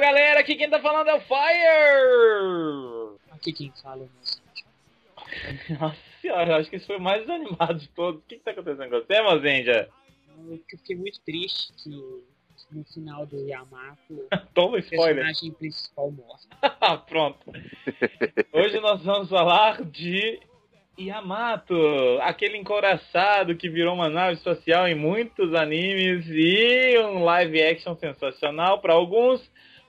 galera, aqui quem tá falando é o Fire! Aqui quem fala é o. Nossa senhora, eu acho que esse foi o mais desanimado de todos. O que, que tá acontecendo com você, Mozendia? Eu fiquei muito triste que no final do Yamato Toma o spoiler. personagem principal morre. Pronto. Hoje nós vamos falar de Yamato, aquele encoraçado que virou uma nave espacial em muitos animes e um live action sensacional para alguns,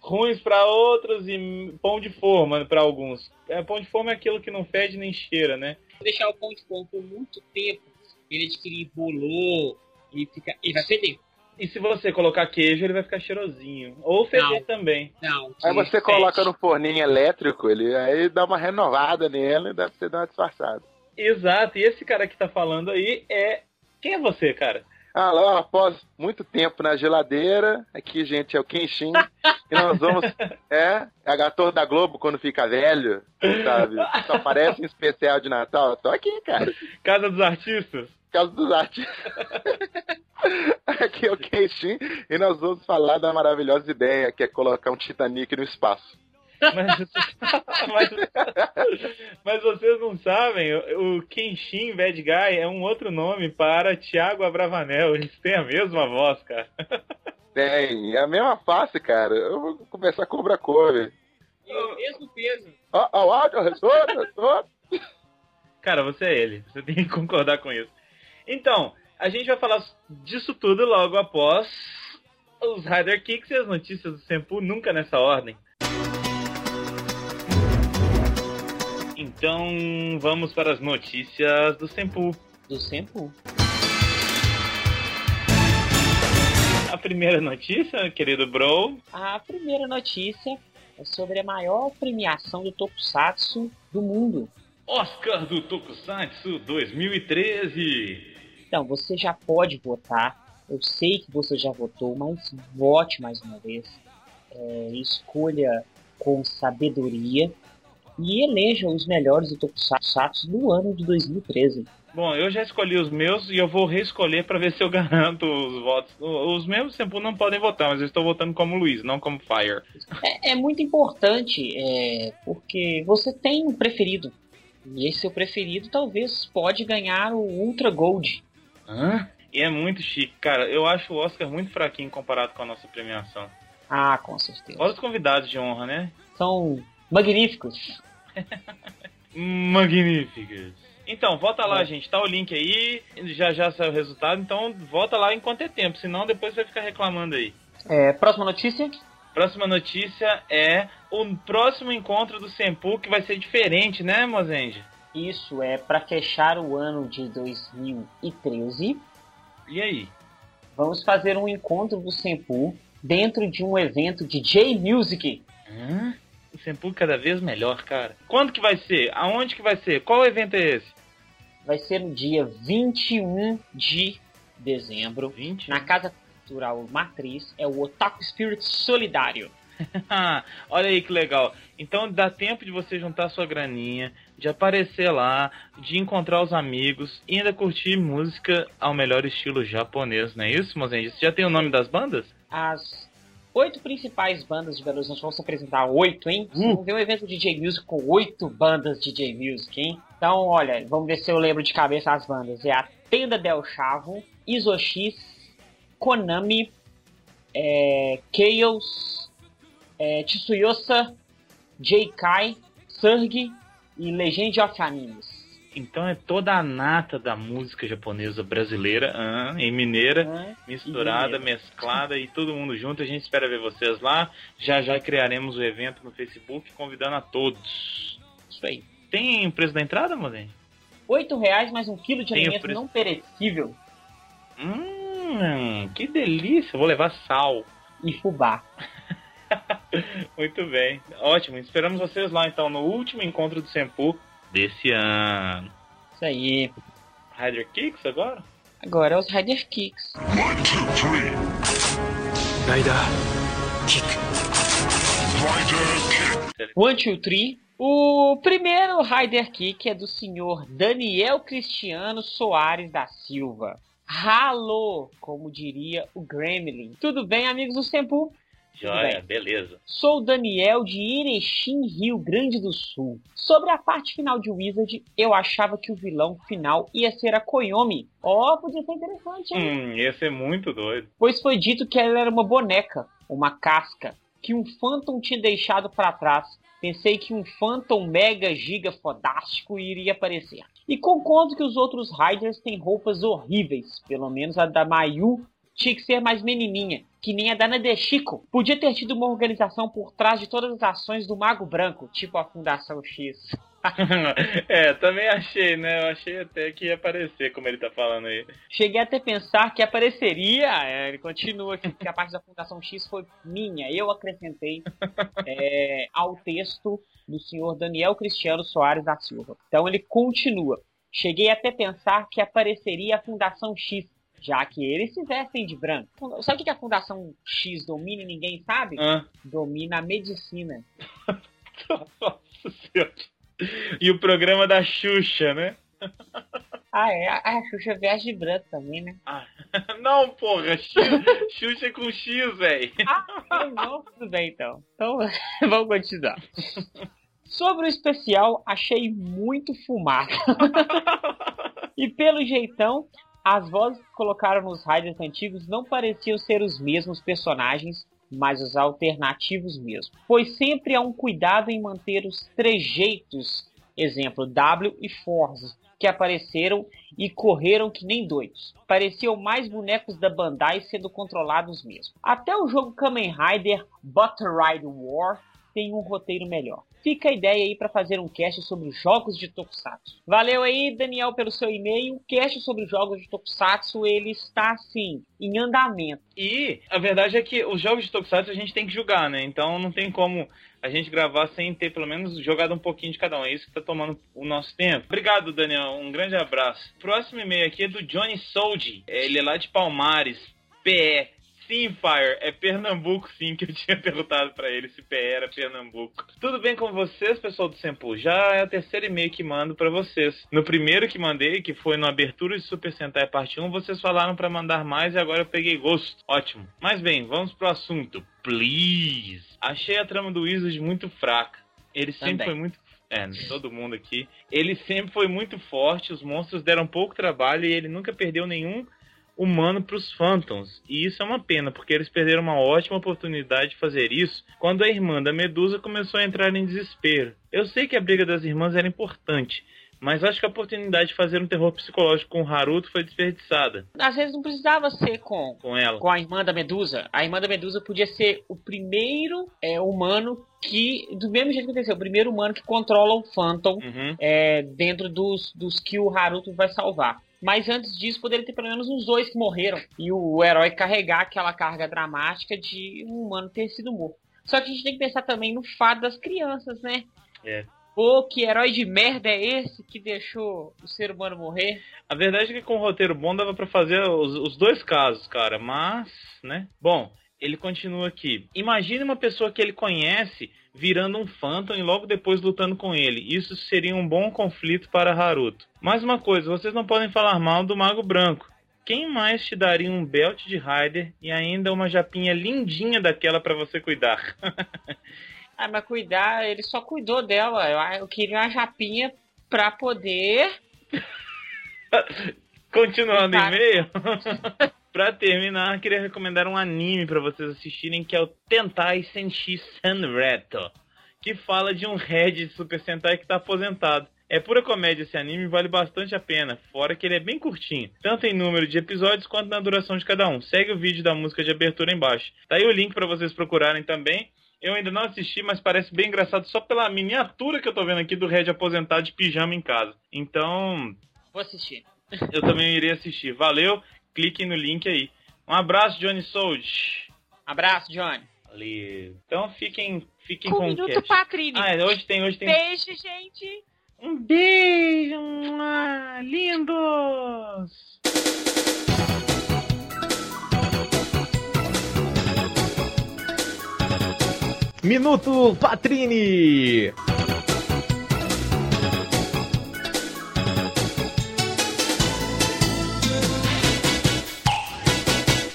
ruins para outros e pão de forma para alguns. É, pão de forma é aquilo que não fede nem cheira, né? Se deixar o pão de forma por muito tempo, ele adquirir bolor, ele, fica, ele vai feder. E se você colocar queijo, ele vai ficar cheirosinho. Ou feder Não. também. Não, Aí você fede. coloca no forninho elétrico, ele aí dá uma renovada nele e dá pra você dar uma disfarçada. Exato. E esse cara que tá falando aí é. Quem é você, cara? Ah, lá, após muito tempo na geladeira, aqui, gente, é o Kenshin. e nós vamos. É, é a ator da Globo quando fica velho, sabe? Só aparece em especial de Natal. Tô aqui, cara. Casa dos Artistas? Por causa dos artistas. aqui é o Kenshin e nós vamos falar da maravilhosa ideia que é colocar um Titanic no espaço. Mas, mas, mas vocês não sabem, o Kenshin Bad Guy é um outro nome para Thiago Abravanel. Eles têm a mesma voz, cara. Tem, é a mesma face, cara. Eu vou começar a cobrar cover. E o mesmo peso. Ó, ó, retorno. Cara, você é ele. Você tem que concordar com isso. Então, a gente vai falar disso tudo logo após os Rider Kicks e as notícias do Senpu, nunca nessa ordem. Então, vamos para as notícias do Senpu. Do Senpu. A primeira notícia, querido bro, A primeira notícia é sobre a maior premiação do Tokusatsu do mundo. Oscar do Tokusatsu 2013. Então, você já pode votar. Eu sei que você já votou, mas vote mais uma vez. É, escolha com sabedoria e eleja os melhores do Tokusatsu do ano de 2013. Bom, eu já escolhi os meus e eu vou reescolher para ver se eu garanto os votos. Os meus Senpu não podem votar, mas eu estou votando como Luiz, não como Fire. É, é muito importante, é, porque você tem um preferido. E esse seu preferido talvez pode ganhar o Ultra Gold. Hã? E é muito chique, cara. Eu acho o Oscar muito fraquinho comparado com a nossa premiação. Ah, com certeza. Olha os convidados de honra, né? São magníficos. Magníficos. Então, vota lá, É. gente. Tá o link aí. Já já saiu o resultado. Então, vota lá enquanto é tempo. Senão, depois vai ficar reclamando aí. É, próxima notícia. Próxima notícia é o próximo encontro do Senpu, que vai ser diferente, né, Mozende? Isso é para fechar o ano de 2013. E aí? Vamos fazer um encontro do Senpu dentro de um evento de J-Music. Hã? Senpu cada vez melhor, cara. Quando que vai ser? Aonde que vai ser? Qual evento é esse? Vai ser no dia 21 de dezembro, 20? na Casa Cultural Matriz. É o Otaku Spirit Solidário. Olha aí que legal. Então dá tempo de você juntar sua graninha, de aparecer lá, de encontrar os amigos e ainda curtir música ao melhor estilo japonês, não é isso, Mozende? Você já tem o nome das bandas? As oito principais bandas de Belo Horizonte vão se apresentar. Oito, hein? Uh. vão ver um evento de J-Music com oito bandas de J-Music, hein? Então, olha, vamos ver se eu lembro de cabeça as bandas. É a Tenda Del Chavo, Isox, Konami, é, Chaos, é, Tsuyosa, J-Kai, Surg e Legend of Animes. Então é toda a nata da música japonesa brasileira, ah, em mineira, misturada, E mineira. mesclada e todo mundo junto. A gente espera ver vocês lá. Já já criaremos o evento no Facebook convidando a todos. Isso aí. Tem preço da entrada, Mozende? Oito reais mais um quilo de Tem alimento preço. não perecível Hum, que delícia! Vou levar sal. e fubá. Muito bem. Ótimo. Esperamos vocês lá então no último encontro do Senpu desse ano. Isso aí. Rider Kicks agora? Agora é os Rider Kicks. One, two, three. O primeiro Rider Kick é do senhor Daniel Cristiano Soares da Silva. Ralô, como diria o Gremlin. Tudo bem, amigos do Sempu? Joia, beleza. Sou o Daniel de Erechim, Rio Grande do Sul. Sobre a parte final de Wizard, eu achava que o vilão final ia ser a Koyomi. Ó, oh, podia ser interessante, hein? Hum, ia ser muito doido. Pois foi dito que ela era uma boneca, uma casca, que um Phantom tinha deixado para trás. Pensei que um Phantom mega giga fodástico iria aparecer. E concordo que os outros Riders têm roupas horríveis, pelo menos a da Mayu tinha que ser mais menininha, que nem a Dana de Chico. Podia ter tido uma organização por trás de todas as ações do Mago Branco, tipo a Fundação X. é, também achei, né? Eu achei até que ia aparecer, como ele tá falando aí. Cheguei até a pensar que apareceria. É, ele continua aqui, que a parte da Fundação X foi minha. Eu acrescentei é, ao texto do senhor Daniel Cristiano Soares da Silva. Então ele continua. Cheguei até a pensar que apareceria a Fundação X, já que eles se vestem de branco. Sabe o que a Fundação X domina e ninguém sabe? Ah. Domina a medicina. Nossa senhora. E o programa da Xuxa, né? Ah, é. A Xuxa veste de branco também, né? Ah, não, porra. Xuxa com X, velho. Ah, não, tudo bem então. Então, vamos continuar. Sobre o especial, achei muito fumado. e pelo jeitão, as vozes que colocaram nos Riders antigos não pareciam ser os mesmos personagens, mas os alternativos mesmo. Pois sempre há um cuidado em manter os trejeitos, exemplo W e Force, que apareceram e correram que nem doidos. Pareciam mais bonecos da Bandai sendo controlados mesmo. Até o jogo Kamen Rider Butter Ride War tem um roteiro melhor. Fica a ideia aí para fazer um cast sobre jogos de Tokusatsu. Valeu aí, Daniel, pelo seu e-mail. O cast sobre jogos de Tokusatsu, ele está, assim, em andamento. E a verdade é que os jogos de Tokusatsu a gente tem que julgar, né? Então não tem como a gente gravar sem ter pelo menos jogado um pouquinho de cada um. É isso que tá tomando o nosso tempo. Obrigado, Daniel. Um grande abraço. Próximo e-mail aqui é do Johnny Soldi. Ele é lá de Palmares, PE. Sim, Fire, é Pernambuco sim que eu tinha perguntado para ele se PE era Pernambuco. Tudo bem com vocês, pessoal do Sempu? Já é o terceiro e-mail que mando para vocês. No primeiro que mandei, que foi no abertura de Super Sentai parte 1, vocês falaram para mandar mais e agora eu peguei gosto. Ótimo. Mas bem, vamos pro assunto. Please. Achei a trama do Wizard muito fraca. Ele sempre Também. foi muito é, todo mundo aqui. Ele sempre foi muito forte, os monstros deram pouco trabalho e ele nunca perdeu nenhum humano para os Phantoms. E isso é uma pena, porque eles perderam uma ótima oportunidade de fazer isso quando a irmã da Medusa começou a entrar em desespero. Eu sei que a briga das irmãs era importante, mas acho que a oportunidade de fazer um terror psicológico com o Haruto foi desperdiçada Às vezes não precisava ser com, com ela. com a irmã da Medusa. A irmã da Medusa podia ser o primeiro é, humano que, do mesmo jeito que aconteceu, o primeiro humano que controla o Phantom Uhum. é, dentro dos, dos que o Haruto vai salvar. Mas antes disso, poderia ter pelo menos uns dois que morreram. E o herói carregar aquela carga dramática de um humano ter sido morto. Só que a gente tem que pensar também no fato das crianças, né? É. Pô, que herói de merda é esse que deixou o ser humano morrer? A verdade é que com um roteiro bom dava pra fazer os, os dois casos, cara, mas, né? Bom, ele continua aqui. Imagine uma pessoa que ele conhece virando um Phantom e logo depois lutando com ele. Isso seria um bom conflito para Haruto. Mais uma coisa, vocês não podem falar mal do Mago Branco. Quem mais te daria um belt de Rider e ainda uma japinha lindinha daquela pra você cuidar? Ah, mas cuidar, ele só cuidou dela. Eu, eu queria uma japinha pra poder. Continuando o Tá. e-mail. Pra terminar, queria recomendar um anime pra vocês assistirem que é o Tentai Senshi Sanreto, que fala de um Red de Super Sentai que tá aposentado. É pura comédia esse anime e vale bastante a pena, fora que ele é bem curtinho, tanto em número de episódios quanto na duração de cada um. Segue o vídeo da música de abertura embaixo. Tá aí o link pra vocês procurarem também. Eu ainda não assisti, mas parece bem engraçado só pela miniatura que eu tô vendo aqui do Red aposentado de pijama em casa. Então, Vou assistir. eu também irei assistir. Valeu, cliquem no link aí. Um abraço, Johnny Sold. Abraço, Johnny. Valeu. Então fiquem, fiquem Com com o Minuto cast. Patrini. Ah, é, hoje tem, hoje tem. Beijo, gente. Um beijo, lindos! Minuto Patrini!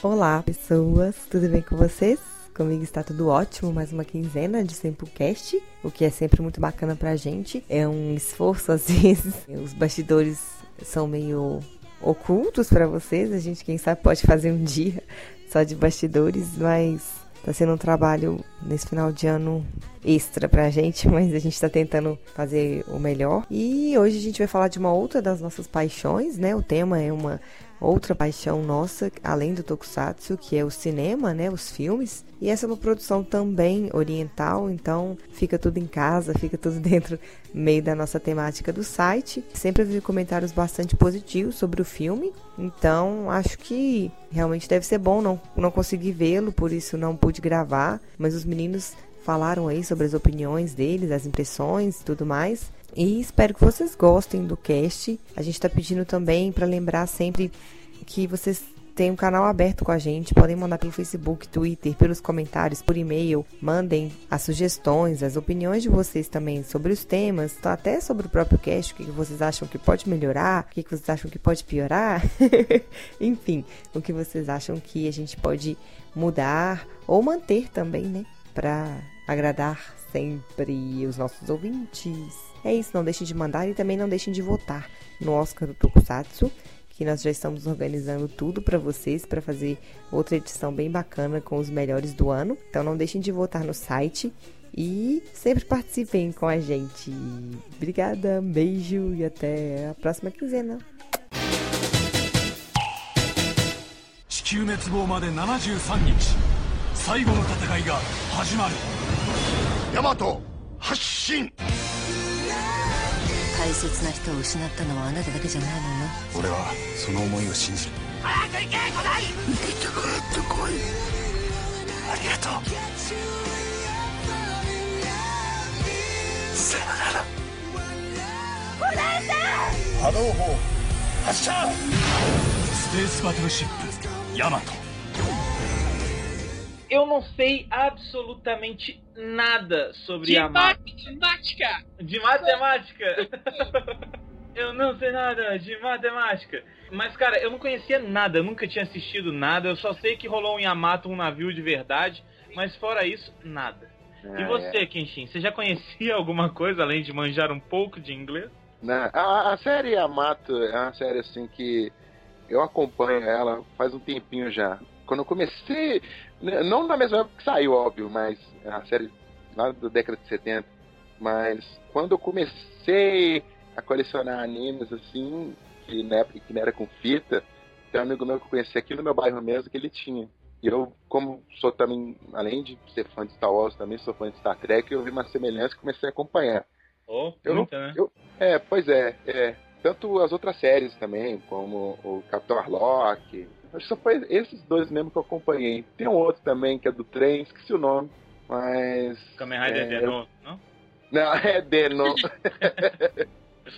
Olá, pessoas, tudo bem com vocês? Comigo está tudo ótimo, mais uma quinzena de Samplecast, o que é sempre muito bacana pra gente. É um esforço, às vezes. Os bastidores são meio ocultos para vocês. A gente, quem sabe, pode fazer um dia só de bastidores, mas Tá sendo um trabalho nesse final de ano extra pra gente, mas a gente tá tentando fazer o melhor. E hoje a gente vai falar de uma outra das nossas paixões, né? O tema é uma outra paixão nossa, além do tokusatsu, que é o cinema, né, os filmes. E essa é uma produção também oriental, então fica tudo em casa, fica tudo dentro meio da nossa temática do site. Sempre vi comentários bastante positivos sobre o filme, então acho que realmente deve ser bom. Não, não consegui vê-lo, por isso não pude gravar, mas os meninos falaram aí sobre as opiniões deles, as impressões e tudo mais. E espero que vocês gostem do cast. A gente está pedindo também para lembrar sempre que vocês têm um canal aberto com a gente. Podem mandar pelo Facebook, Twitter, pelos comentários, por e-mail. Mandem as sugestões, as opiniões de vocês também sobre os temas, tá? até sobre o próprio cast, o que vocês acham que pode melhorar, o que vocês acham que pode piorar. Enfim, o que vocês acham que a gente pode mudar ou manter também, né? Para agradar sempre os nossos ouvintes. É isso, não deixem de mandar e também não deixem de votar no Oscar do Tokusatsu, que nós já estamos organizando tudo para vocês para fazer outra edição bem bacana com os melhores do ano. Então não deixem de votar no site e sempre participem com a gente. Obrigada, um beijo e até a próxima quinzena. 地球滅亡まで73日最後の戦いが始まる ヤマト発進大切な人を失ったのはあなただけじゃないのよ。俺はその思いを信じる。早く行け古代生きて帰ってこい。ありがとう。さよなら。古代さん！波動砲発射。スペースバトルシップヤマト eu não sei absolutamente nada sobre de a matemática. De matemática. eu não sei nada de matemática. Mas, cara, eu não conhecia nada, eu nunca tinha assistido nada. Eu só sei que rolou um Yamato, um navio de verdade. Mas fora isso, nada. e ah, você, é. Kenshin, você já conhecia alguma coisa além de manjar um pouco de inglês? Não, a, a série Yamato é uma série assim que eu acompanho ela faz um tempinho já. Quando eu comecei, não na mesma época que saiu, óbvio, mas a série lá da década de 70. Mas quando eu comecei a colecionar animes assim, que na época que não era com fita, tem um amigo meu que eu conheci aqui no meu bairro mesmo que ele tinha. E eu, como sou também, além de ser fã de Star Wars, também sou fã de Star Trek, eu vi uma semelhança e comecei a acompanhar. Oh, eu muita, né? Eu, é, pois é, é. Tanto as outras séries também, como o Capitão Harlock, Acho que só foi esses dois mesmo que eu acompanhei. Tem um outro também que é do trem, esqueci o nome, mas. Kamen Rider é, Denon, não? Não, é Denon. do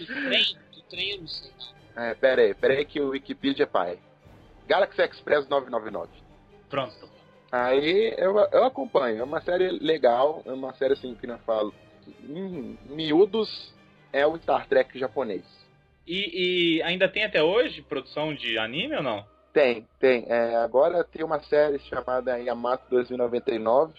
trem? Do trem eu não sei. É, pera aí, pera aí que o Wikipedia é pai. Galaxy Express 999. Pronto. Aí eu, eu acompanho, é uma série legal, é uma série assim que não falo. Em miúdos é o Star Trek japonês. E, e, ainda tem até hoje produção de anime ou não? Tem, tem. É, agora tem uma série chamada Yamato 2099.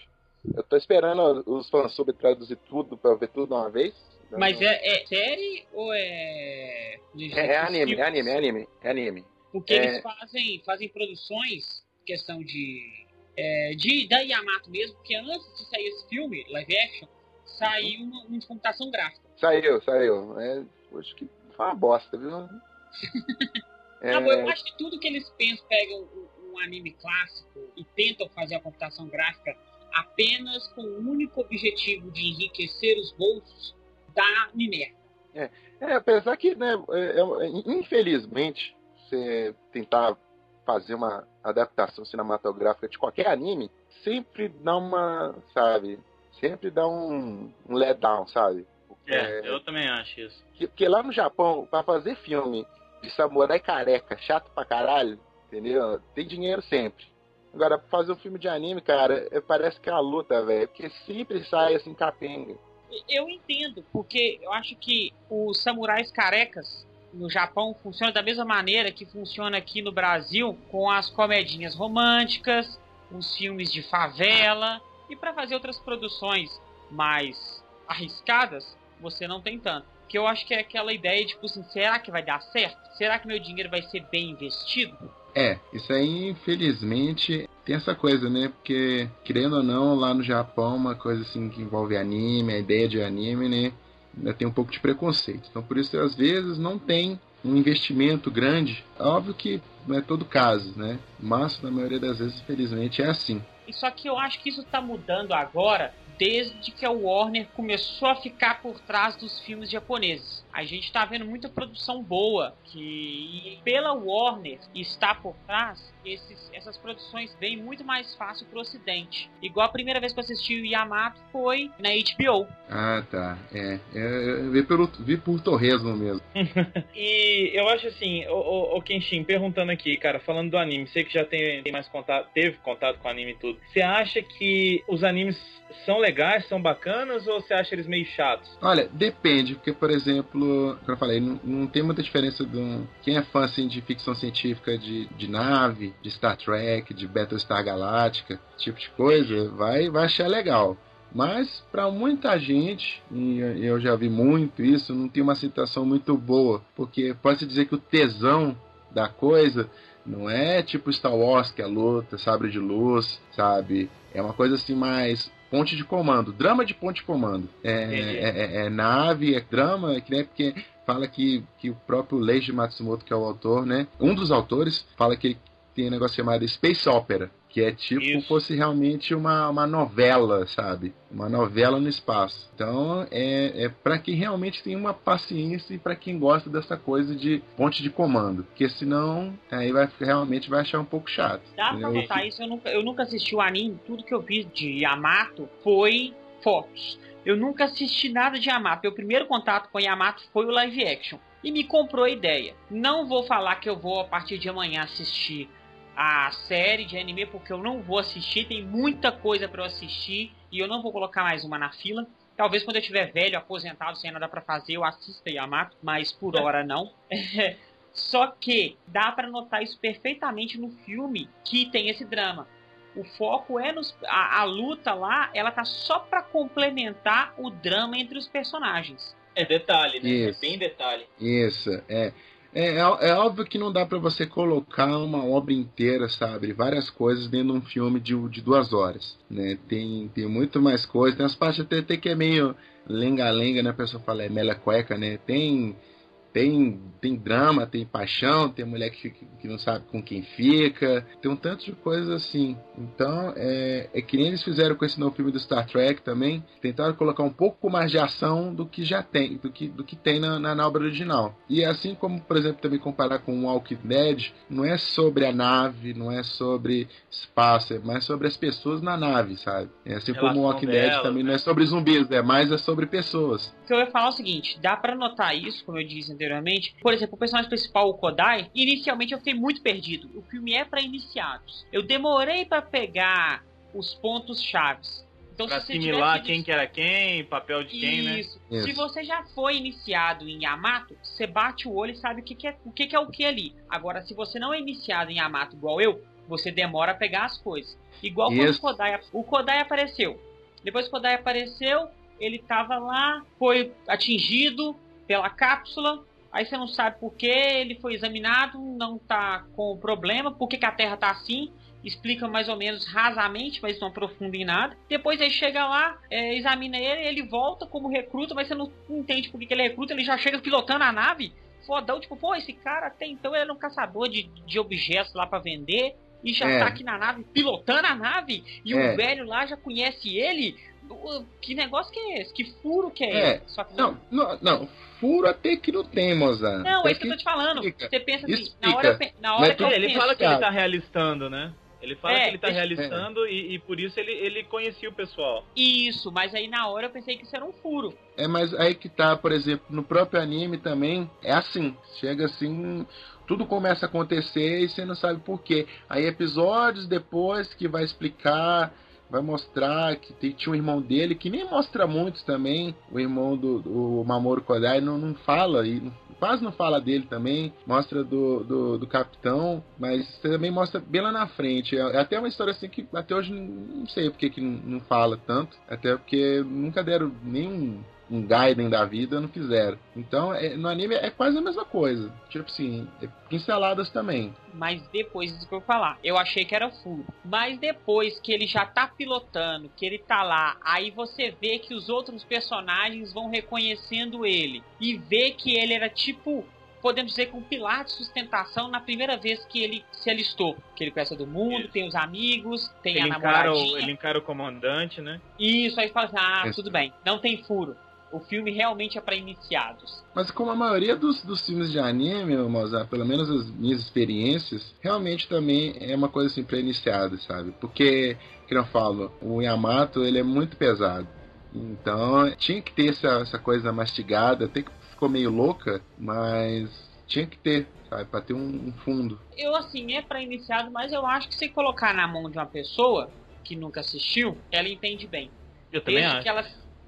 Eu tô esperando os fãs sobre traduzir tudo pra ver tudo de uma vez. Mas é, é, série ou é. É, é anime, é anime, é anime, é anime. Porque é... eles fazem, fazem produções, questão de. É, de da Yamato mesmo, porque antes de sair esse filme, live action, saiu uma, uma de computação gráfica. Saiu, saiu. É, acho que foi uma bosta, viu? É... Não, eu acho que tudo que eles pensam, pegam um, um anime clássico e tentam fazer a computação gráfica apenas com o único objetivo de enriquecer os bolsos da Minerva. É, é apesar que, né, é, é, infelizmente, você tentar fazer uma adaptação cinematográfica de qualquer anime, sempre dá uma, sabe, sempre dá um, um letdown, sabe? Porque, é, eu também acho isso. Porque lá no Japão, para fazer filme de samurai careca, chato pra caralho, entendeu? Tem dinheiro sempre. Agora, pra fazer um filme de anime, cara, é, parece que é uma luta, velho. Porque sempre sai assim capenga. Eu entendo, porque eu acho que os samurais carecas no Japão funcionam da mesma maneira que funciona aqui no Brasil com as comedinhas românticas, uns filmes de favela e para fazer outras produções mais arriscadas, você não tem tanto. Que eu acho que é aquela ideia, tipo assim, será que vai dar certo? Será que meu dinheiro vai ser bem investido? É, isso aí, infelizmente, tem essa coisa, né? Porque, querendo ou não, lá no Japão, uma coisa assim que envolve anime, a ideia de anime, né? Ainda tem um pouco de preconceito. Então, por isso, às vezes, não tem um investimento grande. Óbvio que não é todo caso, né? Mas, na maioria das vezes, infelizmente, é assim. Só que eu acho que isso tá mudando agora, desde que a Warner começou a ficar por trás dos filmes japoneses. A gente está vendo muita produção boa que pela Warner está por trás, esses, essas produções vêm muito mais fácil pro ocidente. Igual a primeira vez que eu assisti o Yamato foi na HBO. Ah, tá. É, é eu vi, pelo, vi por torresmo mesmo. e eu acho assim, o, o, o, Kenshin, perguntando aqui, cara, falando do anime, sei que já tem, tem mais contato, teve contato com o anime e tudo. Você acha que os animes são legais, são bacanas ou você acha eles meio chatos? Olha, depende, porque, por exemplo, como eu falei, não, não tem muita diferença do. Quem é fã assim, de ficção científica de, de nave, de Star Trek, de Battlestar Galáctica, tipo de coisa, vai, vai achar legal. Mas para muita gente, e eu já vi muito isso, não tem uma aceitação muito boa, porque pode-se dizer que o tesão da coisa não é tipo Star Wars, que é luta, sabre de luz, sabe? É uma coisa assim mais ponte de comando, drama de ponte de comando. É, é, é, é nave, é drama, é que nem porque fala que, que o próprio Leiji Matsumoto, que é o autor, né? Um dos autores, fala que ele tem um negócio chamado Space Opera, que é tipo Isso. fosse realmente uma, uma novela, sabe? Uma novela no espaço. Então é, é para quem realmente tem uma paciência e para quem gosta dessa coisa de ponte de comando, porque senão aí vai realmente vai achar um pouco chato. Dá pra notar isso, eu nunca, eu nunca assisti o anime, tudo que eu vi de Yamato foi fotos. Eu nunca assisti nada de Yamato. Meu primeiro contato com Yamato foi o live action. E me comprou a ideia. Não vou falar que eu vou a partir de amanhã assistir a série de anime porque eu não vou assistir, tem muita coisa para eu assistir e eu não vou colocar mais uma na fila. Talvez quando eu estiver velho, aposentado, sem nada para fazer, eu assista Yamato, mas por hora não. Só que dá para notar isso perfeitamente no filme que tem esse drama. O foco é nos a, a luta lá, ela tá só para complementar o drama entre os personagens. É detalhe, né? É isso. É bem detalhe. Isso, é. É, é, é, óbvio que não dá para você colocar uma obra inteira, sabe? Várias coisas dentro de um filme de, de duas horas, né? Tem, tem muito mais coisas. Tem as partes até, até que é meio lenga-lenga, né? A pessoa fala, é mela cueca, né? Tem tem, tem drama, tem paixão, tem mulher que, que não sabe com quem fica, tem um tanto de coisas assim. Então, é, é que nem eles fizeram com esse novo filme do Star Trek também, tentaram colocar um pouco mais de ação do que já tem, do que, do que tem na, na, na obra original. E assim como, por exemplo, também comparar com o Walking Dead, não é sobre a nave, não é sobre espaço, é mais sobre as pessoas na nave, sabe? É assim como o Walking Dead também né? não é sobre zumbis, é mais é sobre pessoas. O que eu ia falar é o seguinte, dá para notar isso, como eu disse anteriormente. Por exemplo, o personagem principal, o Kodai, inicialmente eu fiquei muito perdido. O filme é para iniciados. Eu demorei para pegar os pontos chaves. Então, pra assimilar quem que era quem, papel de quem, né? Isso. Se você já foi iniciado em Yamato, você bate o olho e sabe o que, que é o que, que é o que ali. Agora, se você não é iniciado em Yamato igual eu, você demora a pegar as coisas. Igual Isso. quando o Kodai, o Kodai apareceu. Depois que o Kodai apareceu, ele tava lá, foi atingido pela cápsula, aí você não sabe por que ele foi examinado, não tá com problema, por que, que a Terra tá assim, explica mais ou menos rasamente, mas não aprofunda em nada. Depois ele chega lá, é, examina ele, ele volta como recruta, mas você não entende por que, que ele é recruta, ele já chega pilotando a nave. Fodão, tipo, pô, esse cara até então ele era um caçador de, de objetos lá para vender e já é. tá aqui na nave, pilotando a nave, e é. o velho lá já conhece ele. Que negócio que é esse? Que furo que é, é. esse? Que não, não, não, furo até que não tem, Mozart. Não, é isso que eu tô te falando. Explica. Você pensa assim, Explica. na hora, na hora que Ele fala que ele tá realistando, né? Ele fala é, que ele tá realizando é. e, e, por isso ele, ele conhecia o pessoal. Isso, mas aí na hora eu pensei que isso era um furo. É, mas aí que tá, por exemplo, no próprio anime também, é assim. Chega assim, tudo começa a acontecer e você não sabe por quê. Aí episódios depois que vai explicar vai mostrar que tem, tinha um irmão dele, que nem mostra muito também, o irmão do, do Mamoru Kodai não, não fala, e quase não fala dele também, mostra do, do, do capitão, mas também mostra bem lá na frente. É, é até uma história assim que até hoje não sei porque que não fala tanto, até porque nunca deram nenhum um Gaiden da vida, não fizeram. Então, é, no anime é quase a mesma coisa. Tipo assim, é pinceladas também. Mas depois disso que eu falar, eu achei que era furo. Mas depois que ele já tá pilotando, que ele tá lá, aí você vê que os outros personagens vão reconhecendo ele. E vê que ele era tipo podemos dizer que um pilar de sustentação na primeira vez que ele se alistou. Que ele conhece todo mundo, Isso. tem os amigos, tem ele a namoradinha. Encara o, ele encara o comandante, né? Isso, aí fala assim, ah, Isso. tudo bem, não tem furo o filme realmente é para iniciados. Mas como a maioria dos, dos filmes de anime, Mozart, pelo menos as minhas experiências, realmente também é uma coisa assim para iniciados, sabe? Porque, que eu falo, o Yamato ele é muito pesado. Então tinha que ter essa, essa coisa mastigada, até que ficou meio louca, mas tinha que ter, sabe, para ter um, um, fundo. Eu assim, é para iniciado, mas eu acho que se colocar na mão de uma pessoa que nunca assistiu, ela entende bem. Eu também Desde acho. que ela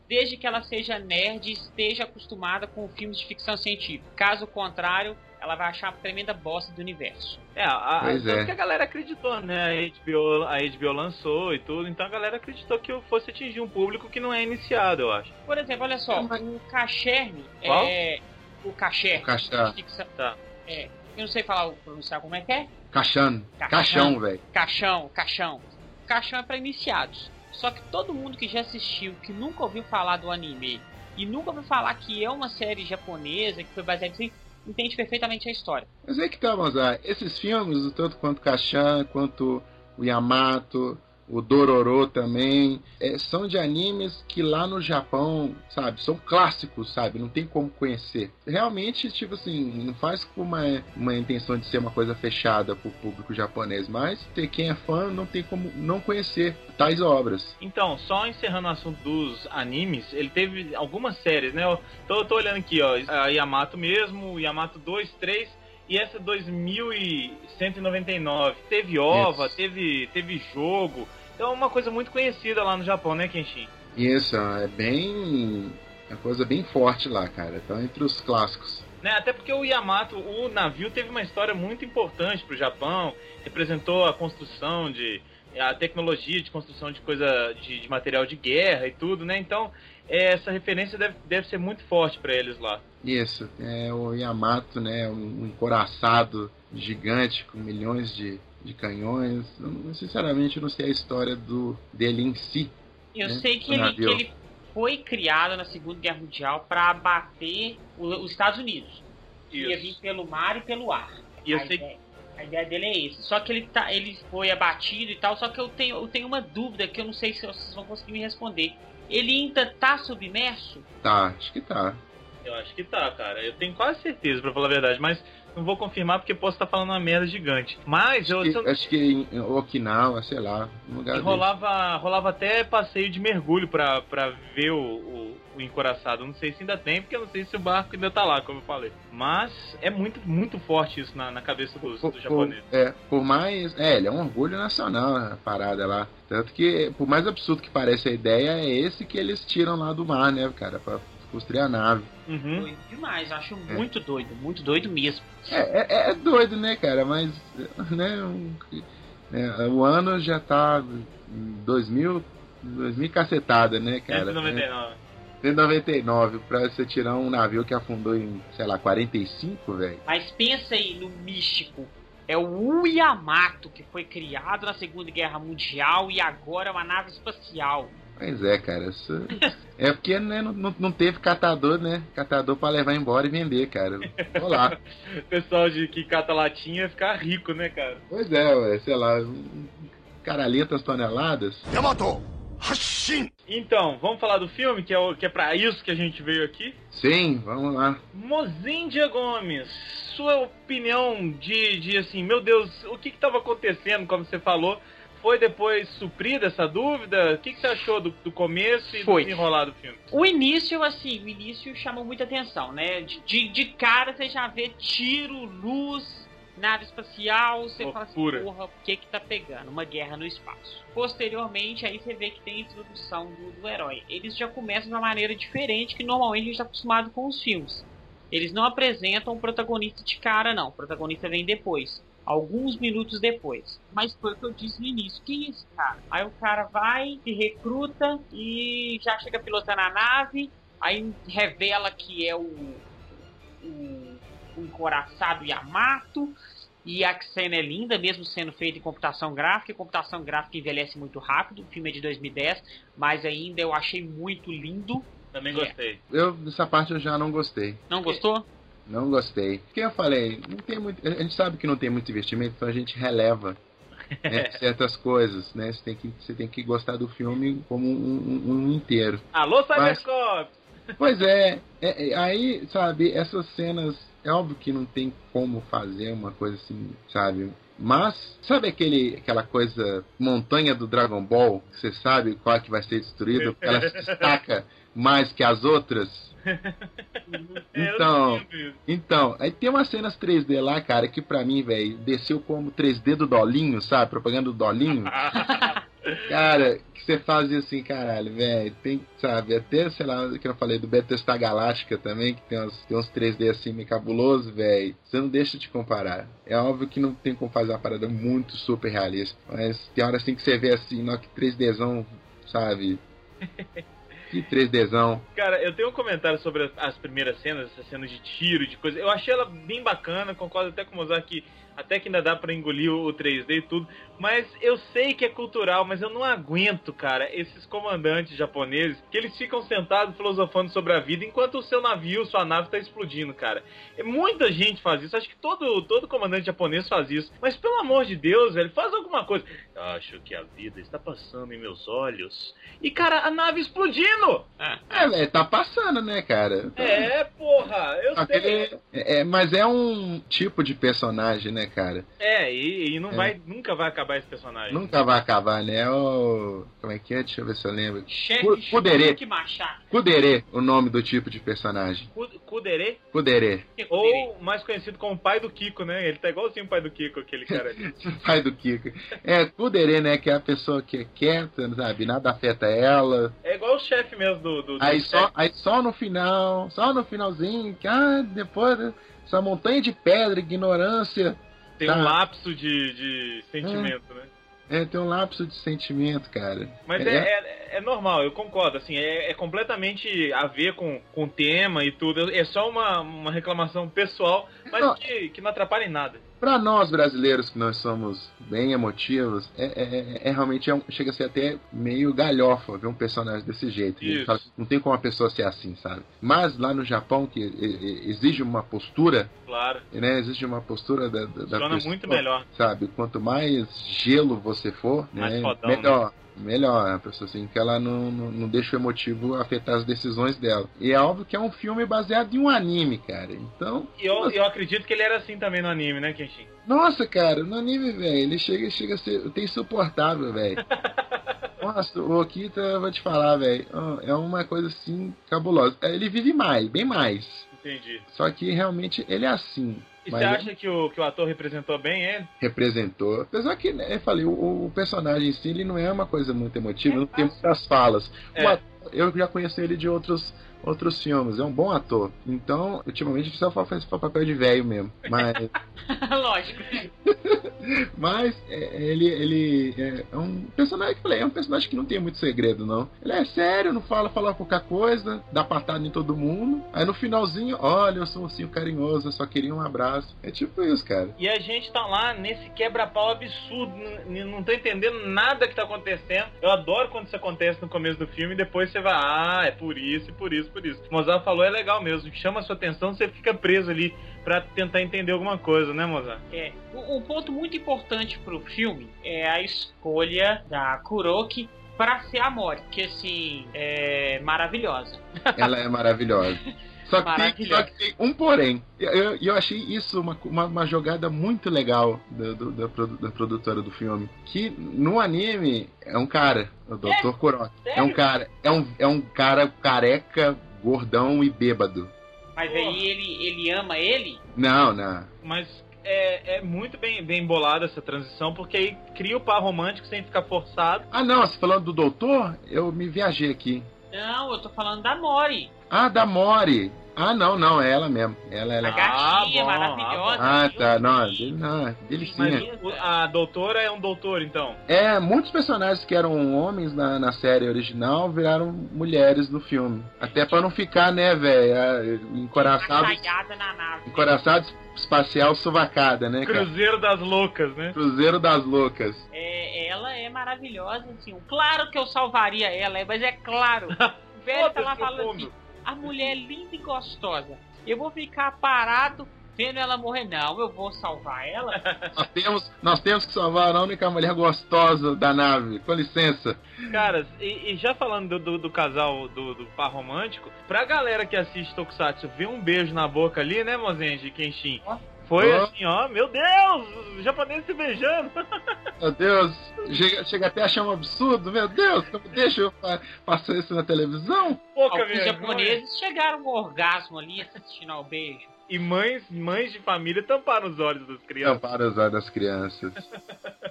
desde que ela seja nerd e esteja acostumada com filmes de ficção científica. Caso contrário, ela vai achar a tremenda bosta do universo. É, a, pois é. que a galera acreditou, né? A HBO, a HBO lançou e tudo, então a galera acreditou que eu fosse atingir um público que não é iniciado, eu acho. Por exemplo, olha só, o Cacherne é. O Cacherne. O Ficção, tá. É. Eu não sei falar, pronunciar como é que é? Cachão. Caixão, velho. Caixão, caixão. Caixão é para iniciados. Só que todo mundo que já assistiu, que nunca ouviu falar do anime e nunca ouviu falar que é uma série japonesa que foi baseada em entende perfeitamente a história. Mas é que tá, Mozart. Esses filmes, tanto quanto Kashan, quanto o Yamato, o Dororo também, é, são de animes que lá no Japão, sabe, são clássicos, sabe, não tem como conhecer. Realmente, tipo assim, não faz com uma, uma intenção de ser uma coisa fechada pro público japonês, mas ter quem é fã não tem como não conhecer tais obras. Então, só encerrando o assunto dos animes, ele teve algumas séries, né? Eu tô, tô olhando aqui, ó, a Yamato mesmo, Yamato 2, 3 e essa 2199. Teve OVA, teve, teve jogo. Então é uma coisa muito conhecida lá no Japão, né, Kenshin? Isso, é bem. É uma coisa bem forte lá, cara. Então entre os clássicos. Né, até porque o Yamato, o navio, teve uma história muito importante para o Japão, representou a construção de. a tecnologia de construção de coisa. de, de material de guerra e tudo, né? Então, é, essa referência deve, deve ser muito forte para eles lá. Isso, é o Yamato, né? Um, um coraçado gigante com milhões de, de canhões. Eu, sinceramente, eu não sei a história do dele em si. Eu né? sei que ele, que ele, foi criado na Segunda Guerra Mundial para abater o, os Estados Unidos. Isso. Ia vir pelo mar e pelo ar. E eu a sei ideia, a ideia dele é esse. Só que ele, tá, ele foi abatido e tal. Só que eu tenho, eu tenho uma dúvida que eu não sei se vocês vão conseguir me responder. Ele ainda tá submerso? Tá, acho que tá. Eu acho que tá, cara. Eu tenho quase certeza, pra falar a verdade. Mas não vou confirmar porque posso estar falando uma merda gigante. Mas acho eu. Que, acho que em Okinawa, sei lá. Um lugar rolava, rolava até passeio de mergulho pra, pra ver o, o, o, encoraçado. Não sei se ainda tem, porque eu não sei se o barco ainda tá lá, como eu falei. Mas é muito, muito forte isso na, na cabeça dos, dos japoneses. É, por mais. É, ele é um orgulho nacional a parada lá. Tanto que, por mais absurdo que pareça a ideia, é esse que eles tiram lá do mar, né, cara? Pra construir a nave. Uhum. Doido demais, acho é. muito doido, muito doido mesmo. É, é, é, doido, né, cara? Mas, né, um, é, o ano já tá 2000, 2000 cacetada, né, cara? 199. 199 pra você tirar um navio que afundou em, sei lá, 45, velho. Mas pensa aí no místico. É o Yamato que foi criado na Segunda Guerra Mundial e agora é uma nave espacial. Pois é, cara. Isso... é porque né, não, não teve catador, né? Catador para levar embora e vender, cara. Olá. o pessoal de que cata latinha ficar rico, né, cara? Pois é, ué, sei lá, caralhetas toneladas. Yamato! Hashin! Então, vamos falar do filme, que é, o, que é pra isso que a gente veio aqui? Sim, vamos lá. Mozindia Gomes, sua opinião de, de assim, meu Deus, o que estava acontecendo, como você falou, foi depois suprida essa dúvida? O que, que você achou do, do começo e foi. do desenrolar do filme? O início, assim, o início chamou muita atenção, né? De, de, de cara você já vê tiro, luz, nave espacial, você Loucura. fala assim, porra, o que que tá pegando? Uma guerra no espaço. Posteriormente, aí você vê que tem a introdução do, do herói. Eles já começam de uma maneira diferente que normalmente a gente tá acostumado com os filmes. Eles não apresentam o protagonista de cara, não. O protagonista vem depois. Alguns minutos depois. Mas foi o que eu disse no início. Quem é esse cara? Aí o cara vai, se recruta e já chega pilotando a nave. Aí revela que é o, o, o encoraçado Yamato. E a cena é linda, mesmo sendo feita em computação gráfica. Computação gráfica envelhece muito rápido. O filme é de 2010, mas ainda eu achei muito lindo. Também É. gostei. Eu, dessa parte eu já não gostei. Não gostou? Não gostei. Porque eu falei, não tem muito. A gente sabe que não tem muito investimento, então a gente releva né, certas coisas, né? Você tem, que, você tem que gostar do filme como um, um- um inteiro. Alô, Cybercops! Pois é, é, é, aí, sabe, essas cenas, é óbvio que não tem como fazer uma coisa assim, sabe? Mas, sabe aquele, aquela coisa, montanha do Dragon Ball, que você sabe qual é que vai ser destruída, porque ela se destaca mais que as outras? É, Então, então, aí tem umas cenas 3D lá, cara, que pra mim, velho, desceu como 3D do Dolinho, sabe? Propaganda do Dolinho. Cara, que você fazia assim, caralho, velho, tem, sabe, até, sei lá, que eu falei do Battlestar Galáctica também, que tem uns, tem uns 3D assim meio cabuloso, velho. Você não deixa de comparar. É óbvio que não tem como fazer uma parada muito super realista, mas tem hora assim que você vê assim, nó, que 3Dzão, sabe? Que 3Dzão. Cara, eu tenho um comentário sobre as, as primeiras cenas, essas cenas de tiro, de coisa. Eu achei ela bem bacana, concordo até com o Mozart que até que ainda dá pra engolir o, o 3D e tudo. Mas eu sei que é cultural, mas eu não aguento, cara, esses comandantes japoneses que eles ficam sentados filosofando sobre a vida enquanto o seu navio, sua nave tá explodindo, cara. É, muita gente faz isso, acho que todo, todo comandante japonês faz isso. Mas pelo amor de Deus, velho, faz alguma coisa. Acho que a vida está passando em meus olhos. E, cara, a nave explodindo! É, velho, tá passando, né, cara? É, porra, eu sei. Aquele- é, é, mas é um tipo de personagem, né, cara? É, e, e não É. vai, nunca vai acabar esse personagem. Nunca vai acabar, né? É o. Como é que é? Deixa eu ver se eu lembro. Chefe Machado. Kudere, o nome do tipo de personagem. Ku- Kudere, Kudere. Que Kudere? ou mais conhecido como pai do Kiko, né? Ele tá igualzinho o pai do Kiko, aquele cara ali. Pai do Kiko. É, Kudere, né? Que é a pessoa que é quieta, sabe? Nada afeta ela. É igual o chefe mesmo do. do, do Aí só, chefe. aí só no final, só no finalzinho, que ah, depois essa montanha de pedra, ignorância. Tem tá. um lapso de, de sentimento, né? É, tem um lapso de sentimento, cara. Mas é, é, é normal, eu concordo, assim, é, é completamente a ver com, com o tema e tudo. É só uma, uma reclamação pessoal, mas Não. que, que não atrapalha em nada. Pra nós brasileiros que nós somos bem emotivos, é, é- é- é realmente é um- chega a ser até meio galhofa ver um personagem desse jeito. Fala, não tem como uma pessoa ser assim, sabe? Mas lá no Japão, que exige uma postura, Claro. né? Exige uma postura da, da, Funciona pessoa, muito melhor. Sabe? Quanto mais gelo você for, Mais né? fodão, melhor. Melhor, a pessoa assim, que ela não, não, não deixa o emotivo afetar as decisões dela. E é óbvio que é um filme baseado em um anime, cara. Então, E eu, eu acredito que ele era assim também no anime, né, Kenshin? nossa, cara, no anime, velho, ele chega, chega a ser até insuportável, velho. Nossa, o Okita, eu vou te falar, velho, é uma coisa assim cabulosa. Ele vive mais, bem mais. Entendi. Só que realmente ele é assim. E Mas você é- acha que o, que o ator representou bem ele? representou. Apesar que, né, eu falei, o, o personagem em si, ele não é uma coisa muito emotiva, não tem muitas falas. É. ator, eu já conheço ele de outros, outros filmes, é um bom ator. Então, ultimamente, ele só faz papel de velho mesmo. Mas, Lógico. mas é, ele, ele é um personagem que falei, é um personagem que não tem muito segredo, não. Ele é sério, não fala, fala qualquer coisa, dá patada em todo mundo. Aí no finalzinho, olha, eu sou um ursinho carinhoso, eu só queria um abraço. É tipo isso, cara. E a gente tá lá nesse quebra-pau absurdo, não tô entendendo nada que tá acontecendo. Eu adoro quando isso acontece no começo do filme e depois você vai, ah, é por isso, e por isso, por isso. O Mozart falou, é legal mesmo, chama a sua atenção, você fica preso ali pra tentar entender alguma coisa, né, Mozart? É, um um ponto muito importante pro filme é a escolha da Kuroki pra ser a Mori, que assim, é maravilhosa. Ela é maravilhosa. Só que, só que tem um porém. E Eu, eu achei isso uma, uma, uma jogada muito legal do- do- da, da produtora do filme. Que no anime é um cara, o Dr. Kuroki. É um cara, é um, é um cara careca, gordão e bêbado. Mas Porra. aí ele, ele ama ele? Não, não. Mas é, é muito bem, bem bolada essa transição, porque aí cria o par romântico sem ficar forçado. Ah, não, você falando do doutor, eu me viajei aqui. Não, eu tô falando da Mori. Ah, da Mori. Ah, não, não, é ela mesmo. Ela, ela. A gatinha bom, maravilhosa. Ah, tá, não, não, Mas delicinha. o- a doutora é um doutor, então. É, muitos personagens que eram homens na, na série original viraram mulheres no filme. Até pra não ficar, né, velho, encoraçados, na nave. encoraçados espacial suvacada, né, cara? Cruzeiro das loucas, né? Cruzeiro das loucas. É, ela é maravilhosa, assim. Claro que eu salvaria ela, mas é claro. O velho tá lá falando assim, a mulher é linda e gostosa. Eu vou ficar parado vendo ela morrer. Não, eu vou salvar ela. Nós temos, nós temos que salvar a única mulher gostosa da nave. Com licença. Caras, e, e já falando do, do, do casal do, do par romântico, pra galera que assiste Tokusatsu ver um beijo na boca ali, né, Mozenji e Kenshin? Foi Ó. assim, ó, meu Deus, os japoneses se beijando. Meu Deus, chega, chega até a achar um absurdo. Meu Deus, como deixa eu passar isso na televisão? Pouca Alguns vergonha. japoneses chegaram ao orgasmo ali assistindo ao beijo. E mães, mães de família tamparam os olhos das crianças. Tampar os olhos das crianças.